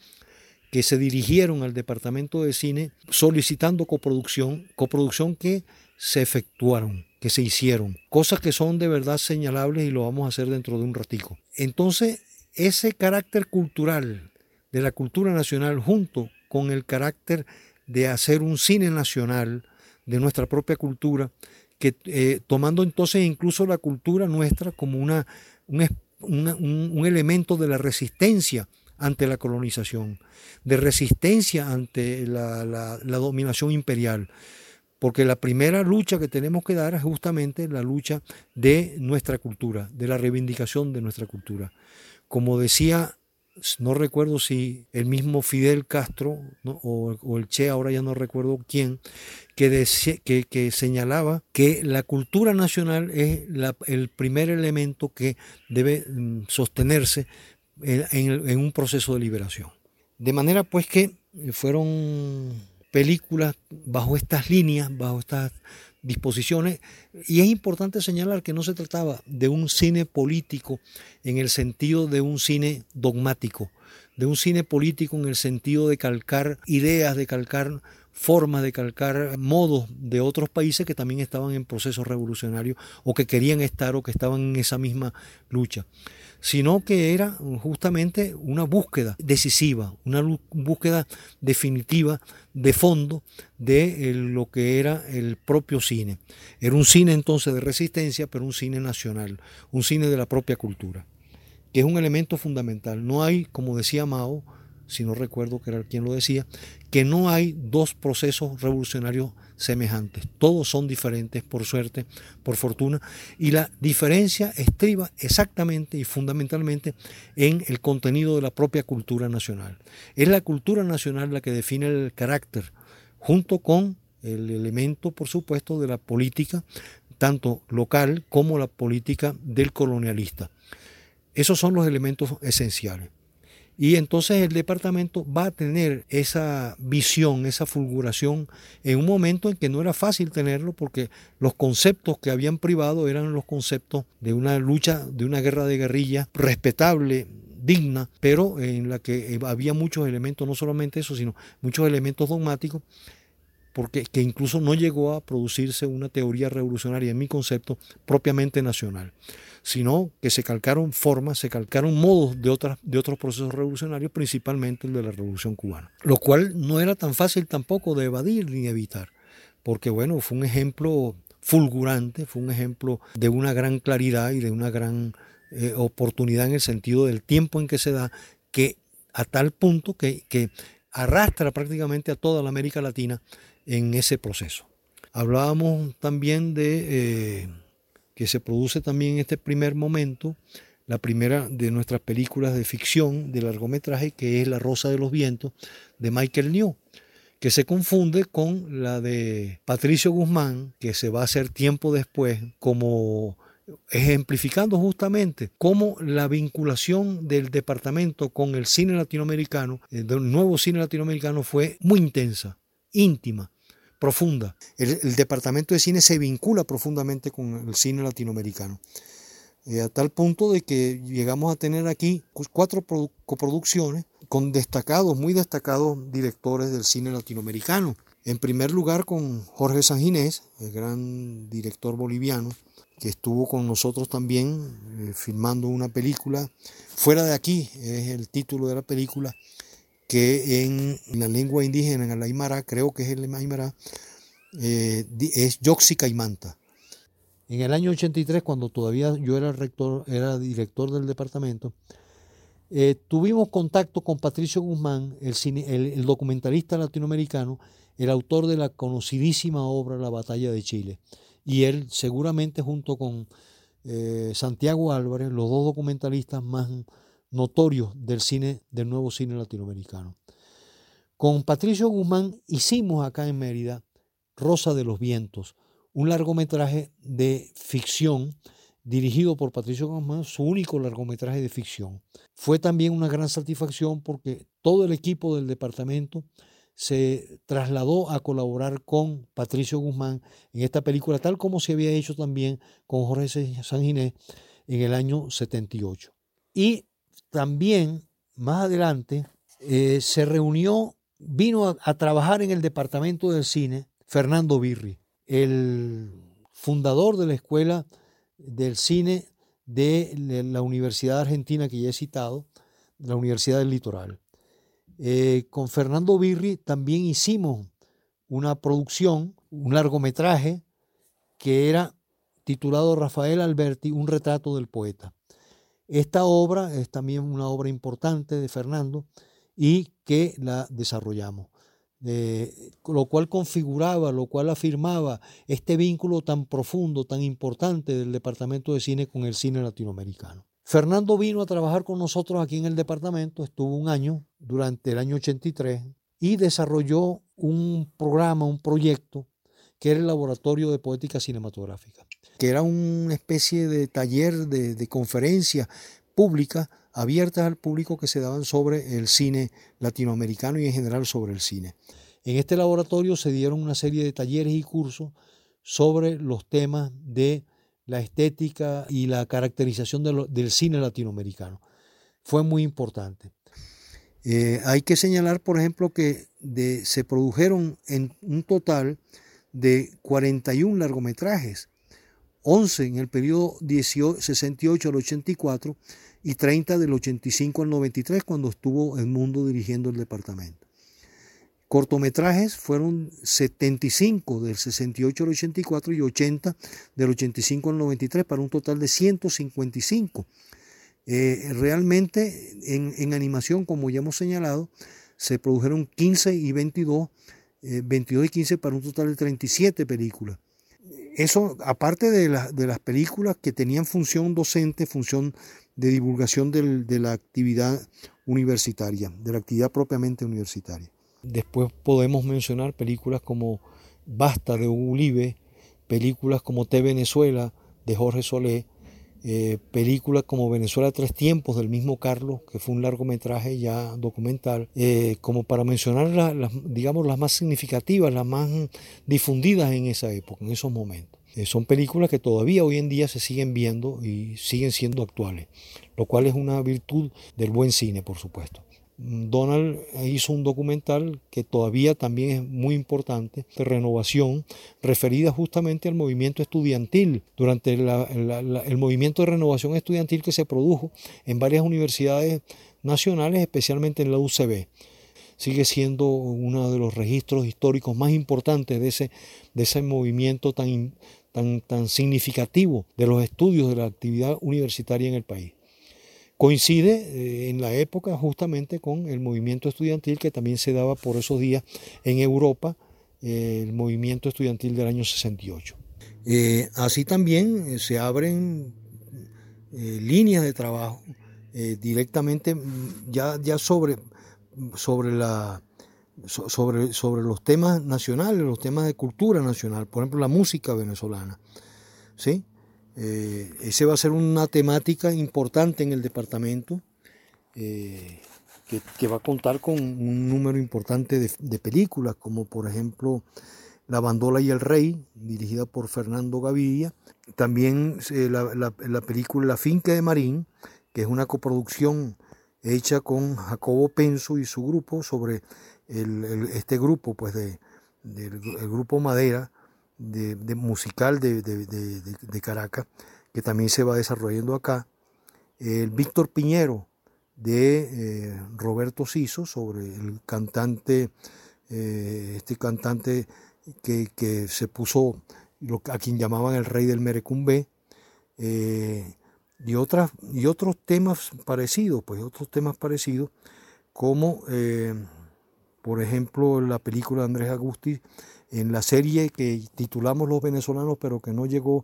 que se dirigieron al departamento de cine solicitando coproducción, coproducción que se efectuaron, que se hicieron, cosas que son de verdad señalables y lo vamos a hacer dentro de un ratico. Entonces, ese carácter cultural de la cultura nacional junto con el carácter de hacer un cine nacional de nuestra propia cultura, que eh, tomando entonces incluso la cultura nuestra como una, un elemento de la resistencia ante la colonización, de resistencia ante la, dominación imperial. Porque la primera lucha que tenemos que dar es justamente la lucha de nuestra cultura, de la reivindicación de nuestra cultura. Como decía, no recuerdo si el mismo Fidel Castro o, el Che, ahora ya no recuerdo quién, que, que, señalaba que la cultura nacional es el primer elemento que debe mm, sostenerse en, un proceso de liberación. De manera pues que fueron películas bajo estas líneas, bajo estas disposiciones, y es importante señalar que no se trataba de un cine político en el sentido de un cine dogmático, de un cine político en el sentido de calcar ideas, de calcar formas, de calcar modos de otros países que también estaban en procesos revolucionarios o que querían estar o que estaban en esa misma lucha sino que era justamente una búsqueda decisiva, una búsqueda definitiva de fondo de lo que era el propio cine. Era un cine entonces de resistencia, pero un cine nacional, un cine de la propia cultura, que es un elemento fundamental. No hay, como decía Mao, si no recuerdo que era quien lo decía, que no hay dos procesos revolucionarios semejantes. Todos son diferentes, por suerte, por fortuna, y la diferencia estriba exactamente y fundamentalmente en el contenido de la propia cultura nacional. Es la cultura nacional la que define el carácter, junto con el elemento, por supuesto, de la política, tanto local como la política del colonialista. Esos son los elementos esenciales. Y entonces el departamento va a tener esa visión, esa fulguración en un momento en que no era fácil tenerlo porque los conceptos que habían privado eran los conceptos de una lucha, de una guerra de guerrilla respetable, digna, pero en la que había muchos elementos, no solamente eso, sino muchos elementos dogmáticos, porque que incluso no llegó a producirse una teoría revolucionaria en mi concepto propiamente nacional sino que se calcaron formas, se calcaron modos de, otras, de otros procesos revolucionarios, principalmente el de la Revolución Cubana, lo cual no era tan fácil tampoco de evadir ni evitar, porque bueno, fue un ejemplo fulgurante, fue un ejemplo de una gran claridad y de una gran eh, oportunidad en el sentido del tiempo en que se da, que a tal punto que, que arrastra prácticamente a toda la América Latina en ese proceso. Hablábamos también de... Eh, que se produce también en este primer momento, la primera de nuestras películas de ficción de largometraje, que es La Rosa de los Vientos, de Michael New, que se confunde con la de Patricio Guzmán, que se va a hacer tiempo después, como ejemplificando justamente cómo la vinculación del departamento con el cine latinoamericano, el nuevo cine latinoamericano, fue muy intensa, íntima, profunda. El, departamento de cine se vincula profundamente con el cine latinoamericano. Eh, a tal punto de que llegamos a tener aquí cuatro coproducciones con destacados, muy destacados directores del cine latinoamericano. En primer lugar con Jorge Sanginés, el gran director boliviano, que estuvo con nosotros también eh, filmando una película. Fuera de aquí es el título de la película, que en la lengua indígena, en el Aymara, creo que es el Aymara, eh, es Yoxica y Manta. En el año 83, cuando todavía yo era rector, era director del departamento, eh, tuvimos contacto con Patricio Guzmán, el, documentalista latinoamericano, el autor de la conocidísima obra La Batalla de Chile. Y él, seguramente junto con eh, Santiago Álvarez, los dos documentalistas más notorios del cine, del nuevo cine latinoamericano. Con Patricio Guzmán hicimos acá en Mérida Rosa de los Vientos, un largometraje de ficción dirigido por Patricio Guzmán, su único largometraje de ficción. Fue también una gran satisfacción porque todo el equipo del departamento se trasladó a colaborar con Patricio Guzmán en esta película, tal como se había hecho también con Jorge Sanginés en el año 78. Y también más adelante eh, se reunió, vino a, trabajar en el departamento del cine Fernando Birri, el fundador de la escuela del cine de la Universidad Argentina que ya he citado, la Universidad del Litoral. Eh, con Fernando Birri también hicimos una producción, un largometraje que era titulado Rafael Alberti, un retrato del poeta. Esta obra es también una obra importante de Fernando y que la desarrollamos, lo cual configuraba, lo cual afirmaba este vínculo tan profundo, tan importante del Departamento de Cine con el cine latinoamericano. Fernando vino a trabajar con nosotros aquí en el departamento, estuvo un año, durante el año 83, y desarrolló un programa, un proyecto, que era el Laboratorio de Poética Cinematográfica que era una especie de taller de, conferencia pública abiertas al público que se daban sobre el cine latinoamericano y en general sobre el cine. En este laboratorio se dieron una serie de talleres y cursos sobre los temas de la estética y la caracterización del cine latinoamericano. Fue muy importante. Eh, hay que señalar, por ejemplo, que se produjeron en un total de 41 largometrajes 11 en el periodo 68 al 84 y 30 del 85 al 93 cuando estuvo el mundo dirigiendo el departamento. Cortometrajes fueron 75 del 68 al 84 y 80 del 85 al 93 para un total de 155. Eh, realmente en, en, animación, como ya hemos señalado, se produjeron 15 y 22, 22 eh, y 15 para un total de 37 películas eso, aparte de, las películas que tenían función docente, función de divulgación de la actividad universitaria, de la actividad propiamente universitaria. Después podemos mencionar películas como Basta de Ulibe, películas como T Venezuela de Jorge Solé, eh, películas como Venezuela Tres Tiempos del mismo Carlos, que fue un largometraje ya documental, eh, como para mencionar las, digamos, las más significativas, las más difundidas en esa época, en esos momentos. Eh, son películas que todavía hoy en día se siguen viendo y siguen siendo actuales, lo cual es una virtud del buen cine, por supuesto. Donald hizo un documental que todavía también es muy importante, de renovación, referida justamente al movimiento estudiantil, durante el movimiento de renovación estudiantil que se produjo en varias universidades nacionales, especialmente en la UCB. Sigue siendo uno de los registros históricos más importantes de ese, de ese movimiento tan, tan, tan significativo de los estudios de la actividad universitaria en el país. Coincide eh, en la época justamente con el movimiento estudiantil que también se daba por esos días en Europa, eh, el movimiento estudiantil del año 68. Eh, así también se abren líneas de trabajo directamente mm, ya, ya sobre, sobre, la, sobre, sobre los temas nacionales, los temas de cultura nacional, por ejemplo la música venezolana. ¿sí? Eh, ese va a ser una temática importante en el departamento eh, que, va a contar con un número importante de, películas, como por ejemplo La Bandola y el Rey, dirigida por Fernando Gaviria. También eh, la, película La Finca de Marín, que es una coproducción hecha con Jacobo Penso y su grupo sobre este grupo pues de, del grupo Madera de, musical de, Caracas, que también se va desarrollando acá. El Víctor Piñero de eh, Roberto Siso, sobre el cantante, eh, este cantante que, se puso a quien llamaban el rey del Merecumbe, eh, y, otras, y otros temas parecidos, pues otros temas parecidos, como por ejemplo la película de Andrés Agusti en la serie que titulamos Los venezolanos, pero que no llegó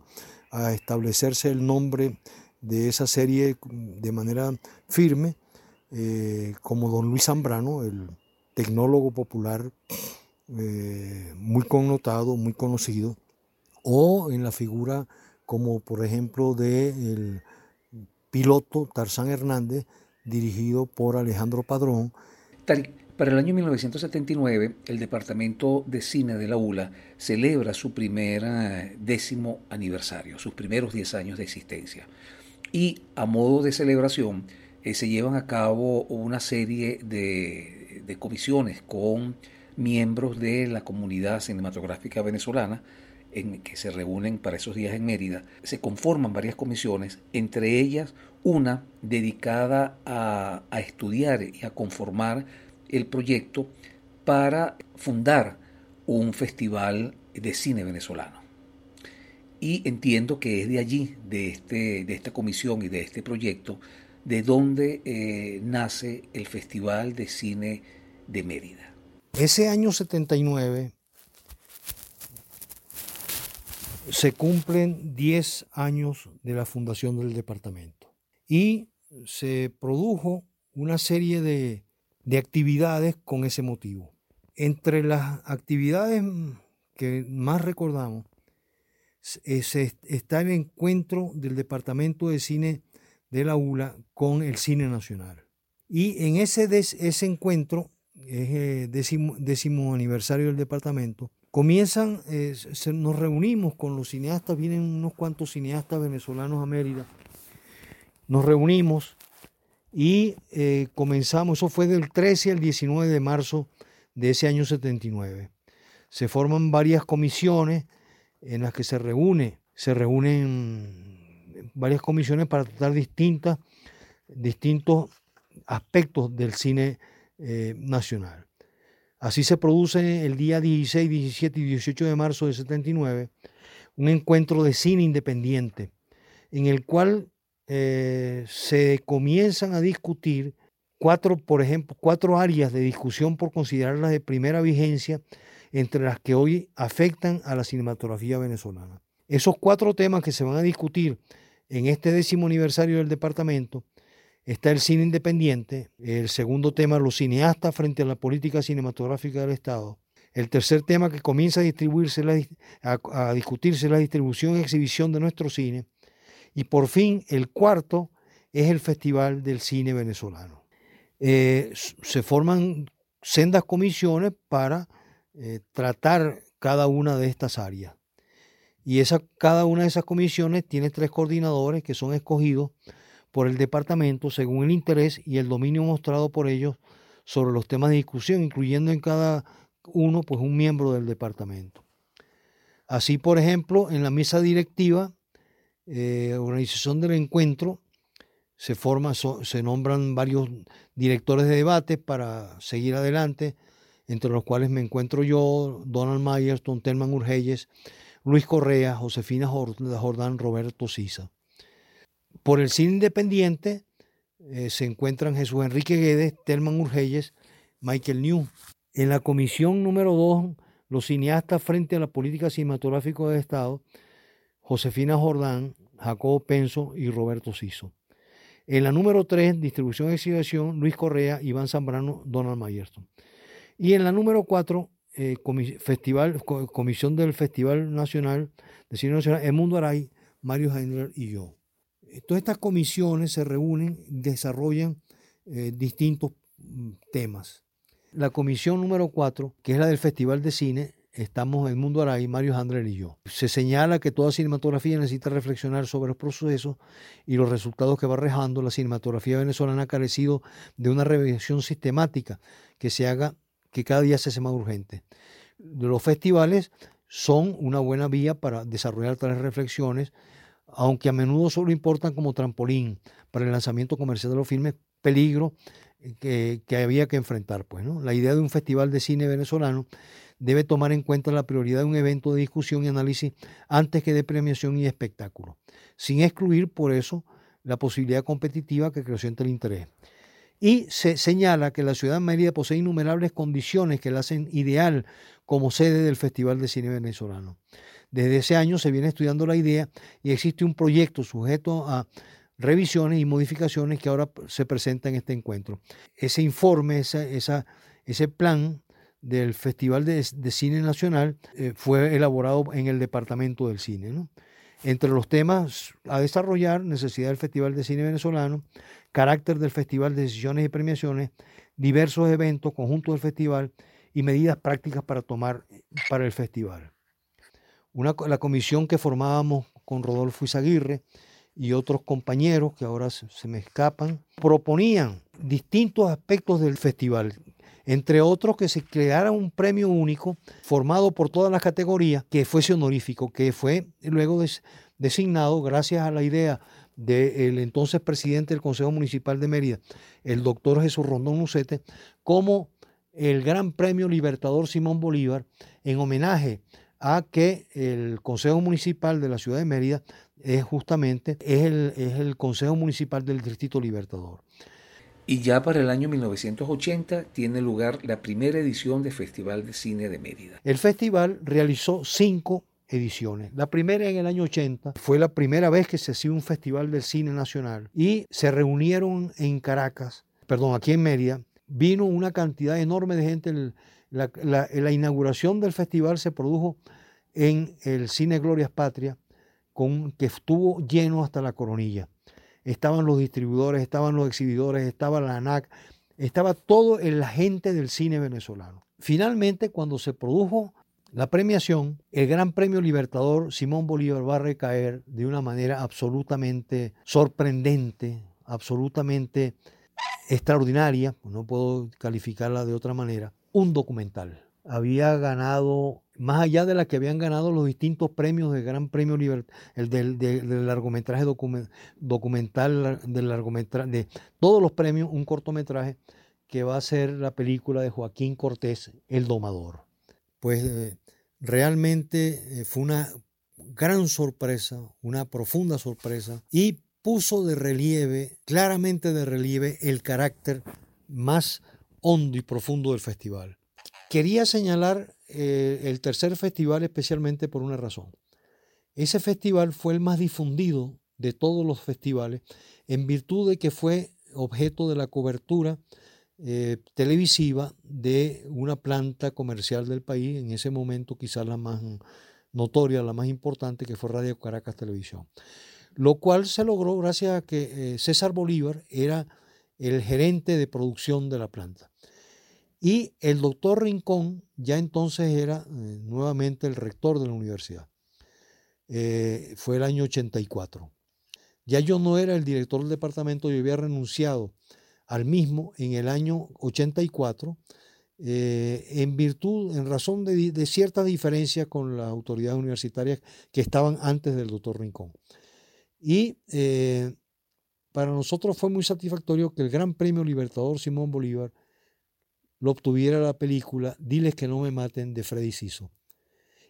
a establecerse el nombre de esa serie de manera firme, eh, como don Luis Zambrano, el tecnólogo popular eh, muy connotado, muy conocido, o en la figura como por ejemplo del piloto Tarzán Hernández, dirigido por Alejandro Padrón, para el año 1979, el Departamento de Cine de la ULA celebra su primer décimo aniversario, sus primeros 10 años de existencia. Y a modo de celebración eh, se llevan a cabo una serie de, de comisiones con miembros de la comunidad cinematográfica venezolana, en que se reúnen para esos días en Mérida, se conforman varias comisiones, entre ellas una dedicada a, a, estudiar y a conformar el proyecto para fundar un festival de cine venezolano. Y entiendo que es de allí, de, este, de esta comisión y de este proyecto, de donde eh, nace el Festival de Cine de Mérida. Ese año 79 se cumplen 10 años de la fundación del departamento y se produjo una serie de de actividades con ese motivo. Entre las actividades que más recordamos está el encuentro del Departamento de Cine de la ULA con el Cine Nacional. Y en ese, ese encuentro, es eh, décimo, aniversario del departamento, comienzan, eh, nos reunimos con los cineastas, vienen unos cuantos cineastas venezolanos a Mérida, nos reunimos y eh, comenzamos, eso fue del 13 al 19 de marzo de ese año 79. Se forman varias comisiones en las que se reúne, se reúnen varias comisiones para tratar distintas, distintos aspectos del cine eh, nacional. Así se produce el día 16, 17 y 18 de marzo de 79 un encuentro de cine independiente en el cual eh, se comienzan a discutir cuatro, por ejemplo, cuatro áreas de discusión por considerarlas de primera vigencia entre las que hoy afectan a la cinematografía venezolana. Esos cuatro temas que se van a discutir en este décimo aniversario del departamento está el cine independiente, el segundo tema los cineastas frente a la política cinematográfica del Estado, el tercer tema que comienza a distribuirse a, a discutirse la distribución y exhibición de nuestro cine, Y por fin, el cuarto es el Festival del Cine Venezolano. Eh, se forman sendas comisiones para eh, tratar cada una de estas áreas. Y esa, cada una de esas comisiones tiene tres coordinadores que son escogidos por el departamento según el interés y el dominio mostrado por ellos sobre los temas de discusión, incluyendo en cada uno pues un miembro del departamento. Así, por ejemplo, en la mesa directiva, eh, organización del encuentro, se forma, se nombran varios directores de debate para seguir adelante, entre los cuales me encuentro yo, Donald Myers, Don Telman Urgelles, Luis Correa, Josefina Jordán, Roberto Sisa. Por el cine independiente eh, se encuentran Jesús Enrique Guedes, Telman Urgelles, Michael New. En la comisión número 2, los cineastas frente a la política cinematográfica de Estado, Josefina Jordán, Jacobo Penso y Roberto Siso. En la número 3, distribución y exhibición, Luis Correa, Iván Zambrano, Donald Mayerson. Y en la número 4, eh, festival, comisión del Festival Nacional de Cine Nacional, El Mundo Aray, Mario Heindler y yo. Todas estas comisiones se reúnen, desarrollan eh, distintos mm, temas. La comisión número 4, que es la del Festival de Cine, estamos en Mundo Aray, Mario Handler y yo. Se señala que toda cinematografía necesita reflexionar sobre los procesos y los resultados que va rejando. La cinematografía venezolana ha carecido de una revisión sistemática que se haga, que cada día se hace más urgente. Los festivales son una buena vía para desarrollar tales reflexiones, aunque a menudo solo importan como trampolín para el lanzamiento comercial de los filmes, peligro que, había que enfrentar. Pues, ¿no? La idea de un festival de cine venezolano debe tomar en cuenta la prioridad de un evento de discusión y análisis antes que de premiación y espectáculo, sin excluir por eso la posibilidad competitiva que acrecienta el interés. Y se señala que la ciudad de Mérida posee innumerables condiciones que la hacen ideal como sede del Festival de Cine Venezolano. Desde ese año se viene estudiando la idea y existe un proyecto sujeto a revisiones y modificaciones que ahora se presenta en este encuentro. Ese informe, esa, ese plan del Festival de, Cine Nacional eh, fue elaborado en el Departamento del Cine. Entre los temas a desarrollar, necesidad del Festival de Cine Venezolano, carácter del Festival de Decisiones y Premiaciones, diversos eventos, conjuntos del festival y medidas prácticas para tomar para el festival. La comisión que formábamos con Rodolfo Izaguirre y otros compañeros que ahora se, me escapan, proponían distintos aspectos del festival, entre otros que se creara un premio único formado por todas las categorías que fuese honorífico, que fue luego designado gracias a la idea del entonces presidente del Consejo Municipal de Mérida, el doctor Jesús Rondón Lucete, como el Gran Premio Libertador Simón Bolívar, en homenaje a que el Consejo Municipal de la Ciudad de Mérida es justamente es el, es el Consejo Municipal del Distrito Libertador. Y ya para el año 1980 tiene lugar la primera edición del Festival de Cine de Mérida. El festival realizó cinco ediciones. La primera en el año 80 fue la primera vez que se hacía un festival del cine nacional y se reunieron en Caracas, perdón, aquí en Mérida, vino una cantidad enorme de gente. La, la inauguración del festival se produjo en el Cine Glorias Patria, con, que estuvo lleno hasta la coronilla. Estaban los distribuidores, estaban los exhibidores, estaba la ANAC, estaba todo el agente del cine venezolano. Finalmente, cuando se produjo la premiación, el Gran Premio Libertador Simón Bolívar va a recaer de una manera absolutamente sorprendente, absolutamente extraordinaria, no puedo calificarla de otra manera, un documental. Había ganado más allá de la que habían ganado los distintos premios del Gran Premio Libertad, el del, largometraje documental, del de todos los premios, un cortometraje que va a ser la película de Joaquín Cortés, El Domador. Pues eh, realmente eh, fue una gran sorpresa, una profunda sorpresa, y puso de relieve, claramente de relieve, el carácter más hondo y profundo del festival. Quería señalar eh, el tercer festival especialmente por una razón. Ese festival fue el más difundido de todos los festivales en virtud de que fue objeto de la cobertura eh, televisiva de una planta comercial del país, en ese momento quizás la más notoria, la más importante, que fue Radio Caracas Televisión. lo cual se logró gracias a que eh, César Bolívar era el gerente de producción de la planta. Y el doctor Rincón ya entonces era eh, nuevamente el rector de la universidad. Eh, fue el año 84. Ya yo no era el director del departamento, yo había renunciado al mismo en el año 84, en virtud, en razón de, de ciertas diferencias con las autoridades universitarias que estaban antes del doctor Rincón. Y eh, para nosotros fue muy satisfactorio que el Gran Premio Libertador Simón Bolívar lo obtuviera la película Diles que no me maten de Freddy Siso.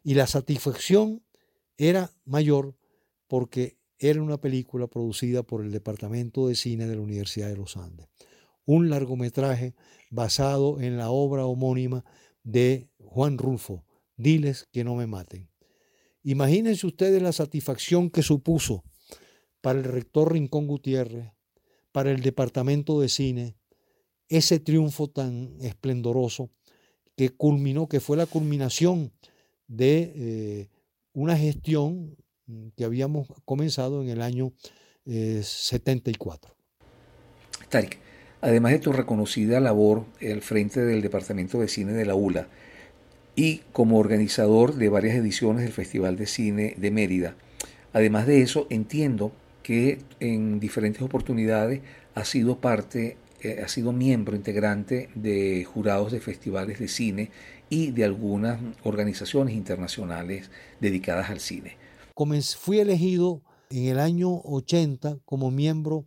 Y la satisfacción era mayor porque era una película producida por el Departamento de Cine de la Universidad de los Andes. Un largometraje basado en la obra homónima de Juan Rulfo, Diles que no me maten. Imagínense ustedes la satisfacción que supuso para el rector Rincón Gutiérrez, para el departamento de cine, ese triunfo tan esplendoroso que culminó, que fue la culminación de eh, una gestión que habíamos comenzado en el año 74. Eh, Tarik, además de tu reconocida labor al frente del Departamento de Cine de la ULA y como organizador de varias ediciones del Festival de Cine de Mérida, además de eso, entiendo que en diferentes oportunidades ha sido parte, ha sido miembro integrante de jurados de festivales de cine y de algunas organizaciones internacionales dedicadas al cine. fui elegido en el año 80 como miembro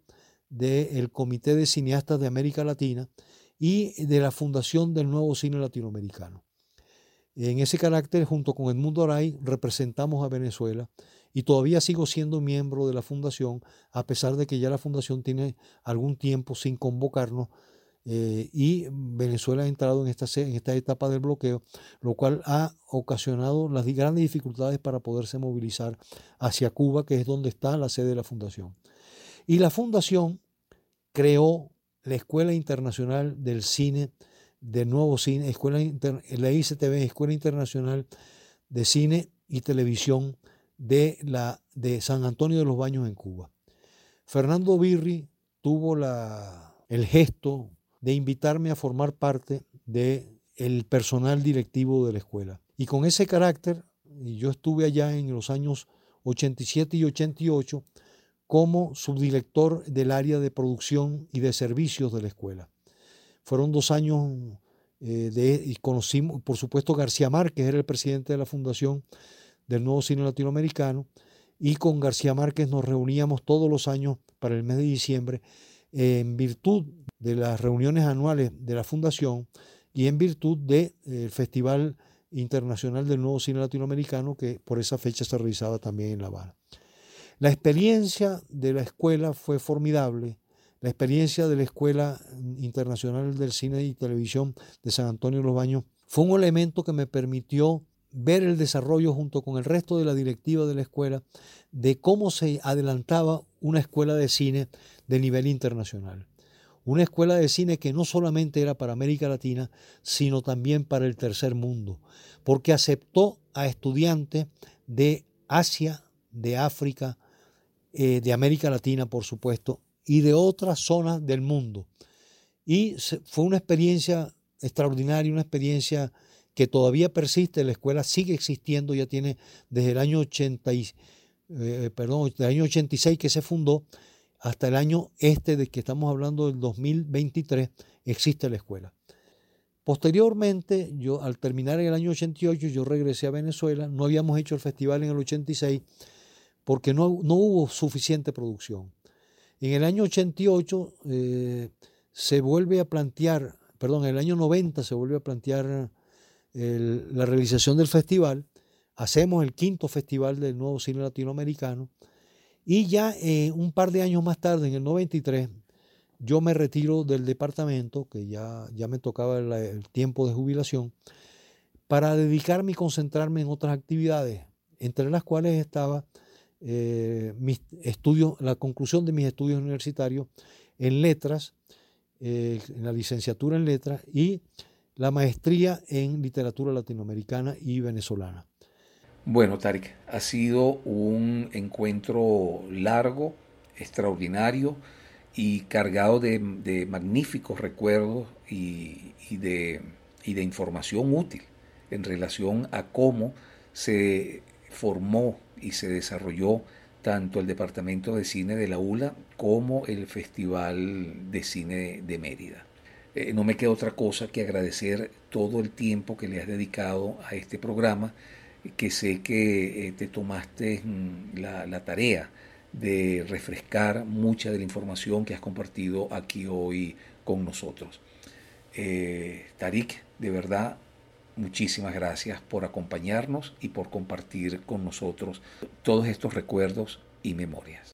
del Comité de Cineastas de América Latina y de la Fundación del Nuevo Cine Latinoamericano. En ese carácter, junto con Edmundo Aray, representamos a Venezuela y todavía sigo siendo miembro de la fundación, a pesar de que ya la fundación tiene algún tiempo sin convocarnos eh, y Venezuela ha entrado en esta, en esta etapa del bloqueo, lo cual ha ocasionado las grandes dificultades para poderse movilizar hacia Cuba, que es donde está la sede de la fundación. Y la fundación creó la Escuela Internacional del Cine, del Nuevo Cine, Escuela la ICTV, Escuela Internacional de Cine y Televisión, de, la, de San Antonio de los Baños en Cuba. Fernando Birri tuvo la, el gesto de invitarme a formar parte del el personal directivo de la escuela. Y con ese carácter, yo estuve allá en los años 87 y 88 como subdirector del área de producción y de servicios de la escuela. Fueron dos años eh, de, y conocimos, por supuesto, García Márquez era el presidente de la fundación, del nuevo cine latinoamericano y con García Márquez nos reuníamos todos los años para el mes de diciembre en virtud de las reuniones anuales de la fundación y en virtud del de, Festival Internacional del Nuevo Cine Latinoamericano que por esa fecha se realizaba también en La Habana. La experiencia de la escuela fue formidable. La experiencia de la Escuela Internacional del Cine y Televisión de San Antonio de los Baños fue un elemento que me permitió ver el desarrollo junto con el resto de la directiva de la escuela de cómo se adelantaba una escuela de cine de nivel internacional. Una escuela de cine que no solamente era para América Latina, sino también para el tercer mundo, porque aceptó a estudiantes de Asia, de África, eh, de América Latina, por supuesto, y de otras zonas del mundo. Y fue una experiencia extraordinaria, una experiencia que todavía persiste, la escuela sigue existiendo, ya tiene desde el año, 80 eh, perdón, año 86 que se fundó hasta el año este de que estamos hablando del 2023, existe la escuela. Posteriormente, yo al terminar el año 88, yo regresé a Venezuela, no habíamos hecho el festival en el 86 porque no, no hubo suficiente producción. En el año 88 eh, se vuelve a plantear, perdón, en el año 90 se vuelve a plantear la realización del festival, hacemos el quinto festival del nuevo cine latinoamericano y ya eh, un par de años más tarde, en el 93, yo me retiro del departamento, que ya, ya me tocaba el, tiempo de jubilación, para dedicarme y concentrarme en otras actividades, entre las cuales estaba eh, mis estudios, la conclusión de mis estudios universitarios en letras, eh, en la licenciatura en letras y la maestría en literatura latinoamericana y venezolana. Bueno, Tarik, ha sido un encuentro largo, extraordinario y cargado de, magníficos recuerdos y, de, y de información útil en relación a cómo se formó y se desarrolló tanto el Departamento de Cine de la ULA como el Festival de Cine de Mérida. Eh, no me queda otra cosa que agradecer todo el tiempo que le has dedicado a este programa, que sé que eh, te tomaste mm, la, tarea de refrescar mucha de la información que has compartido aquí hoy con nosotros. Eh, Tarik, de verdad, Muchísimas gracias por acompañarnos y por compartir con nosotros todos estos recuerdos y memorias.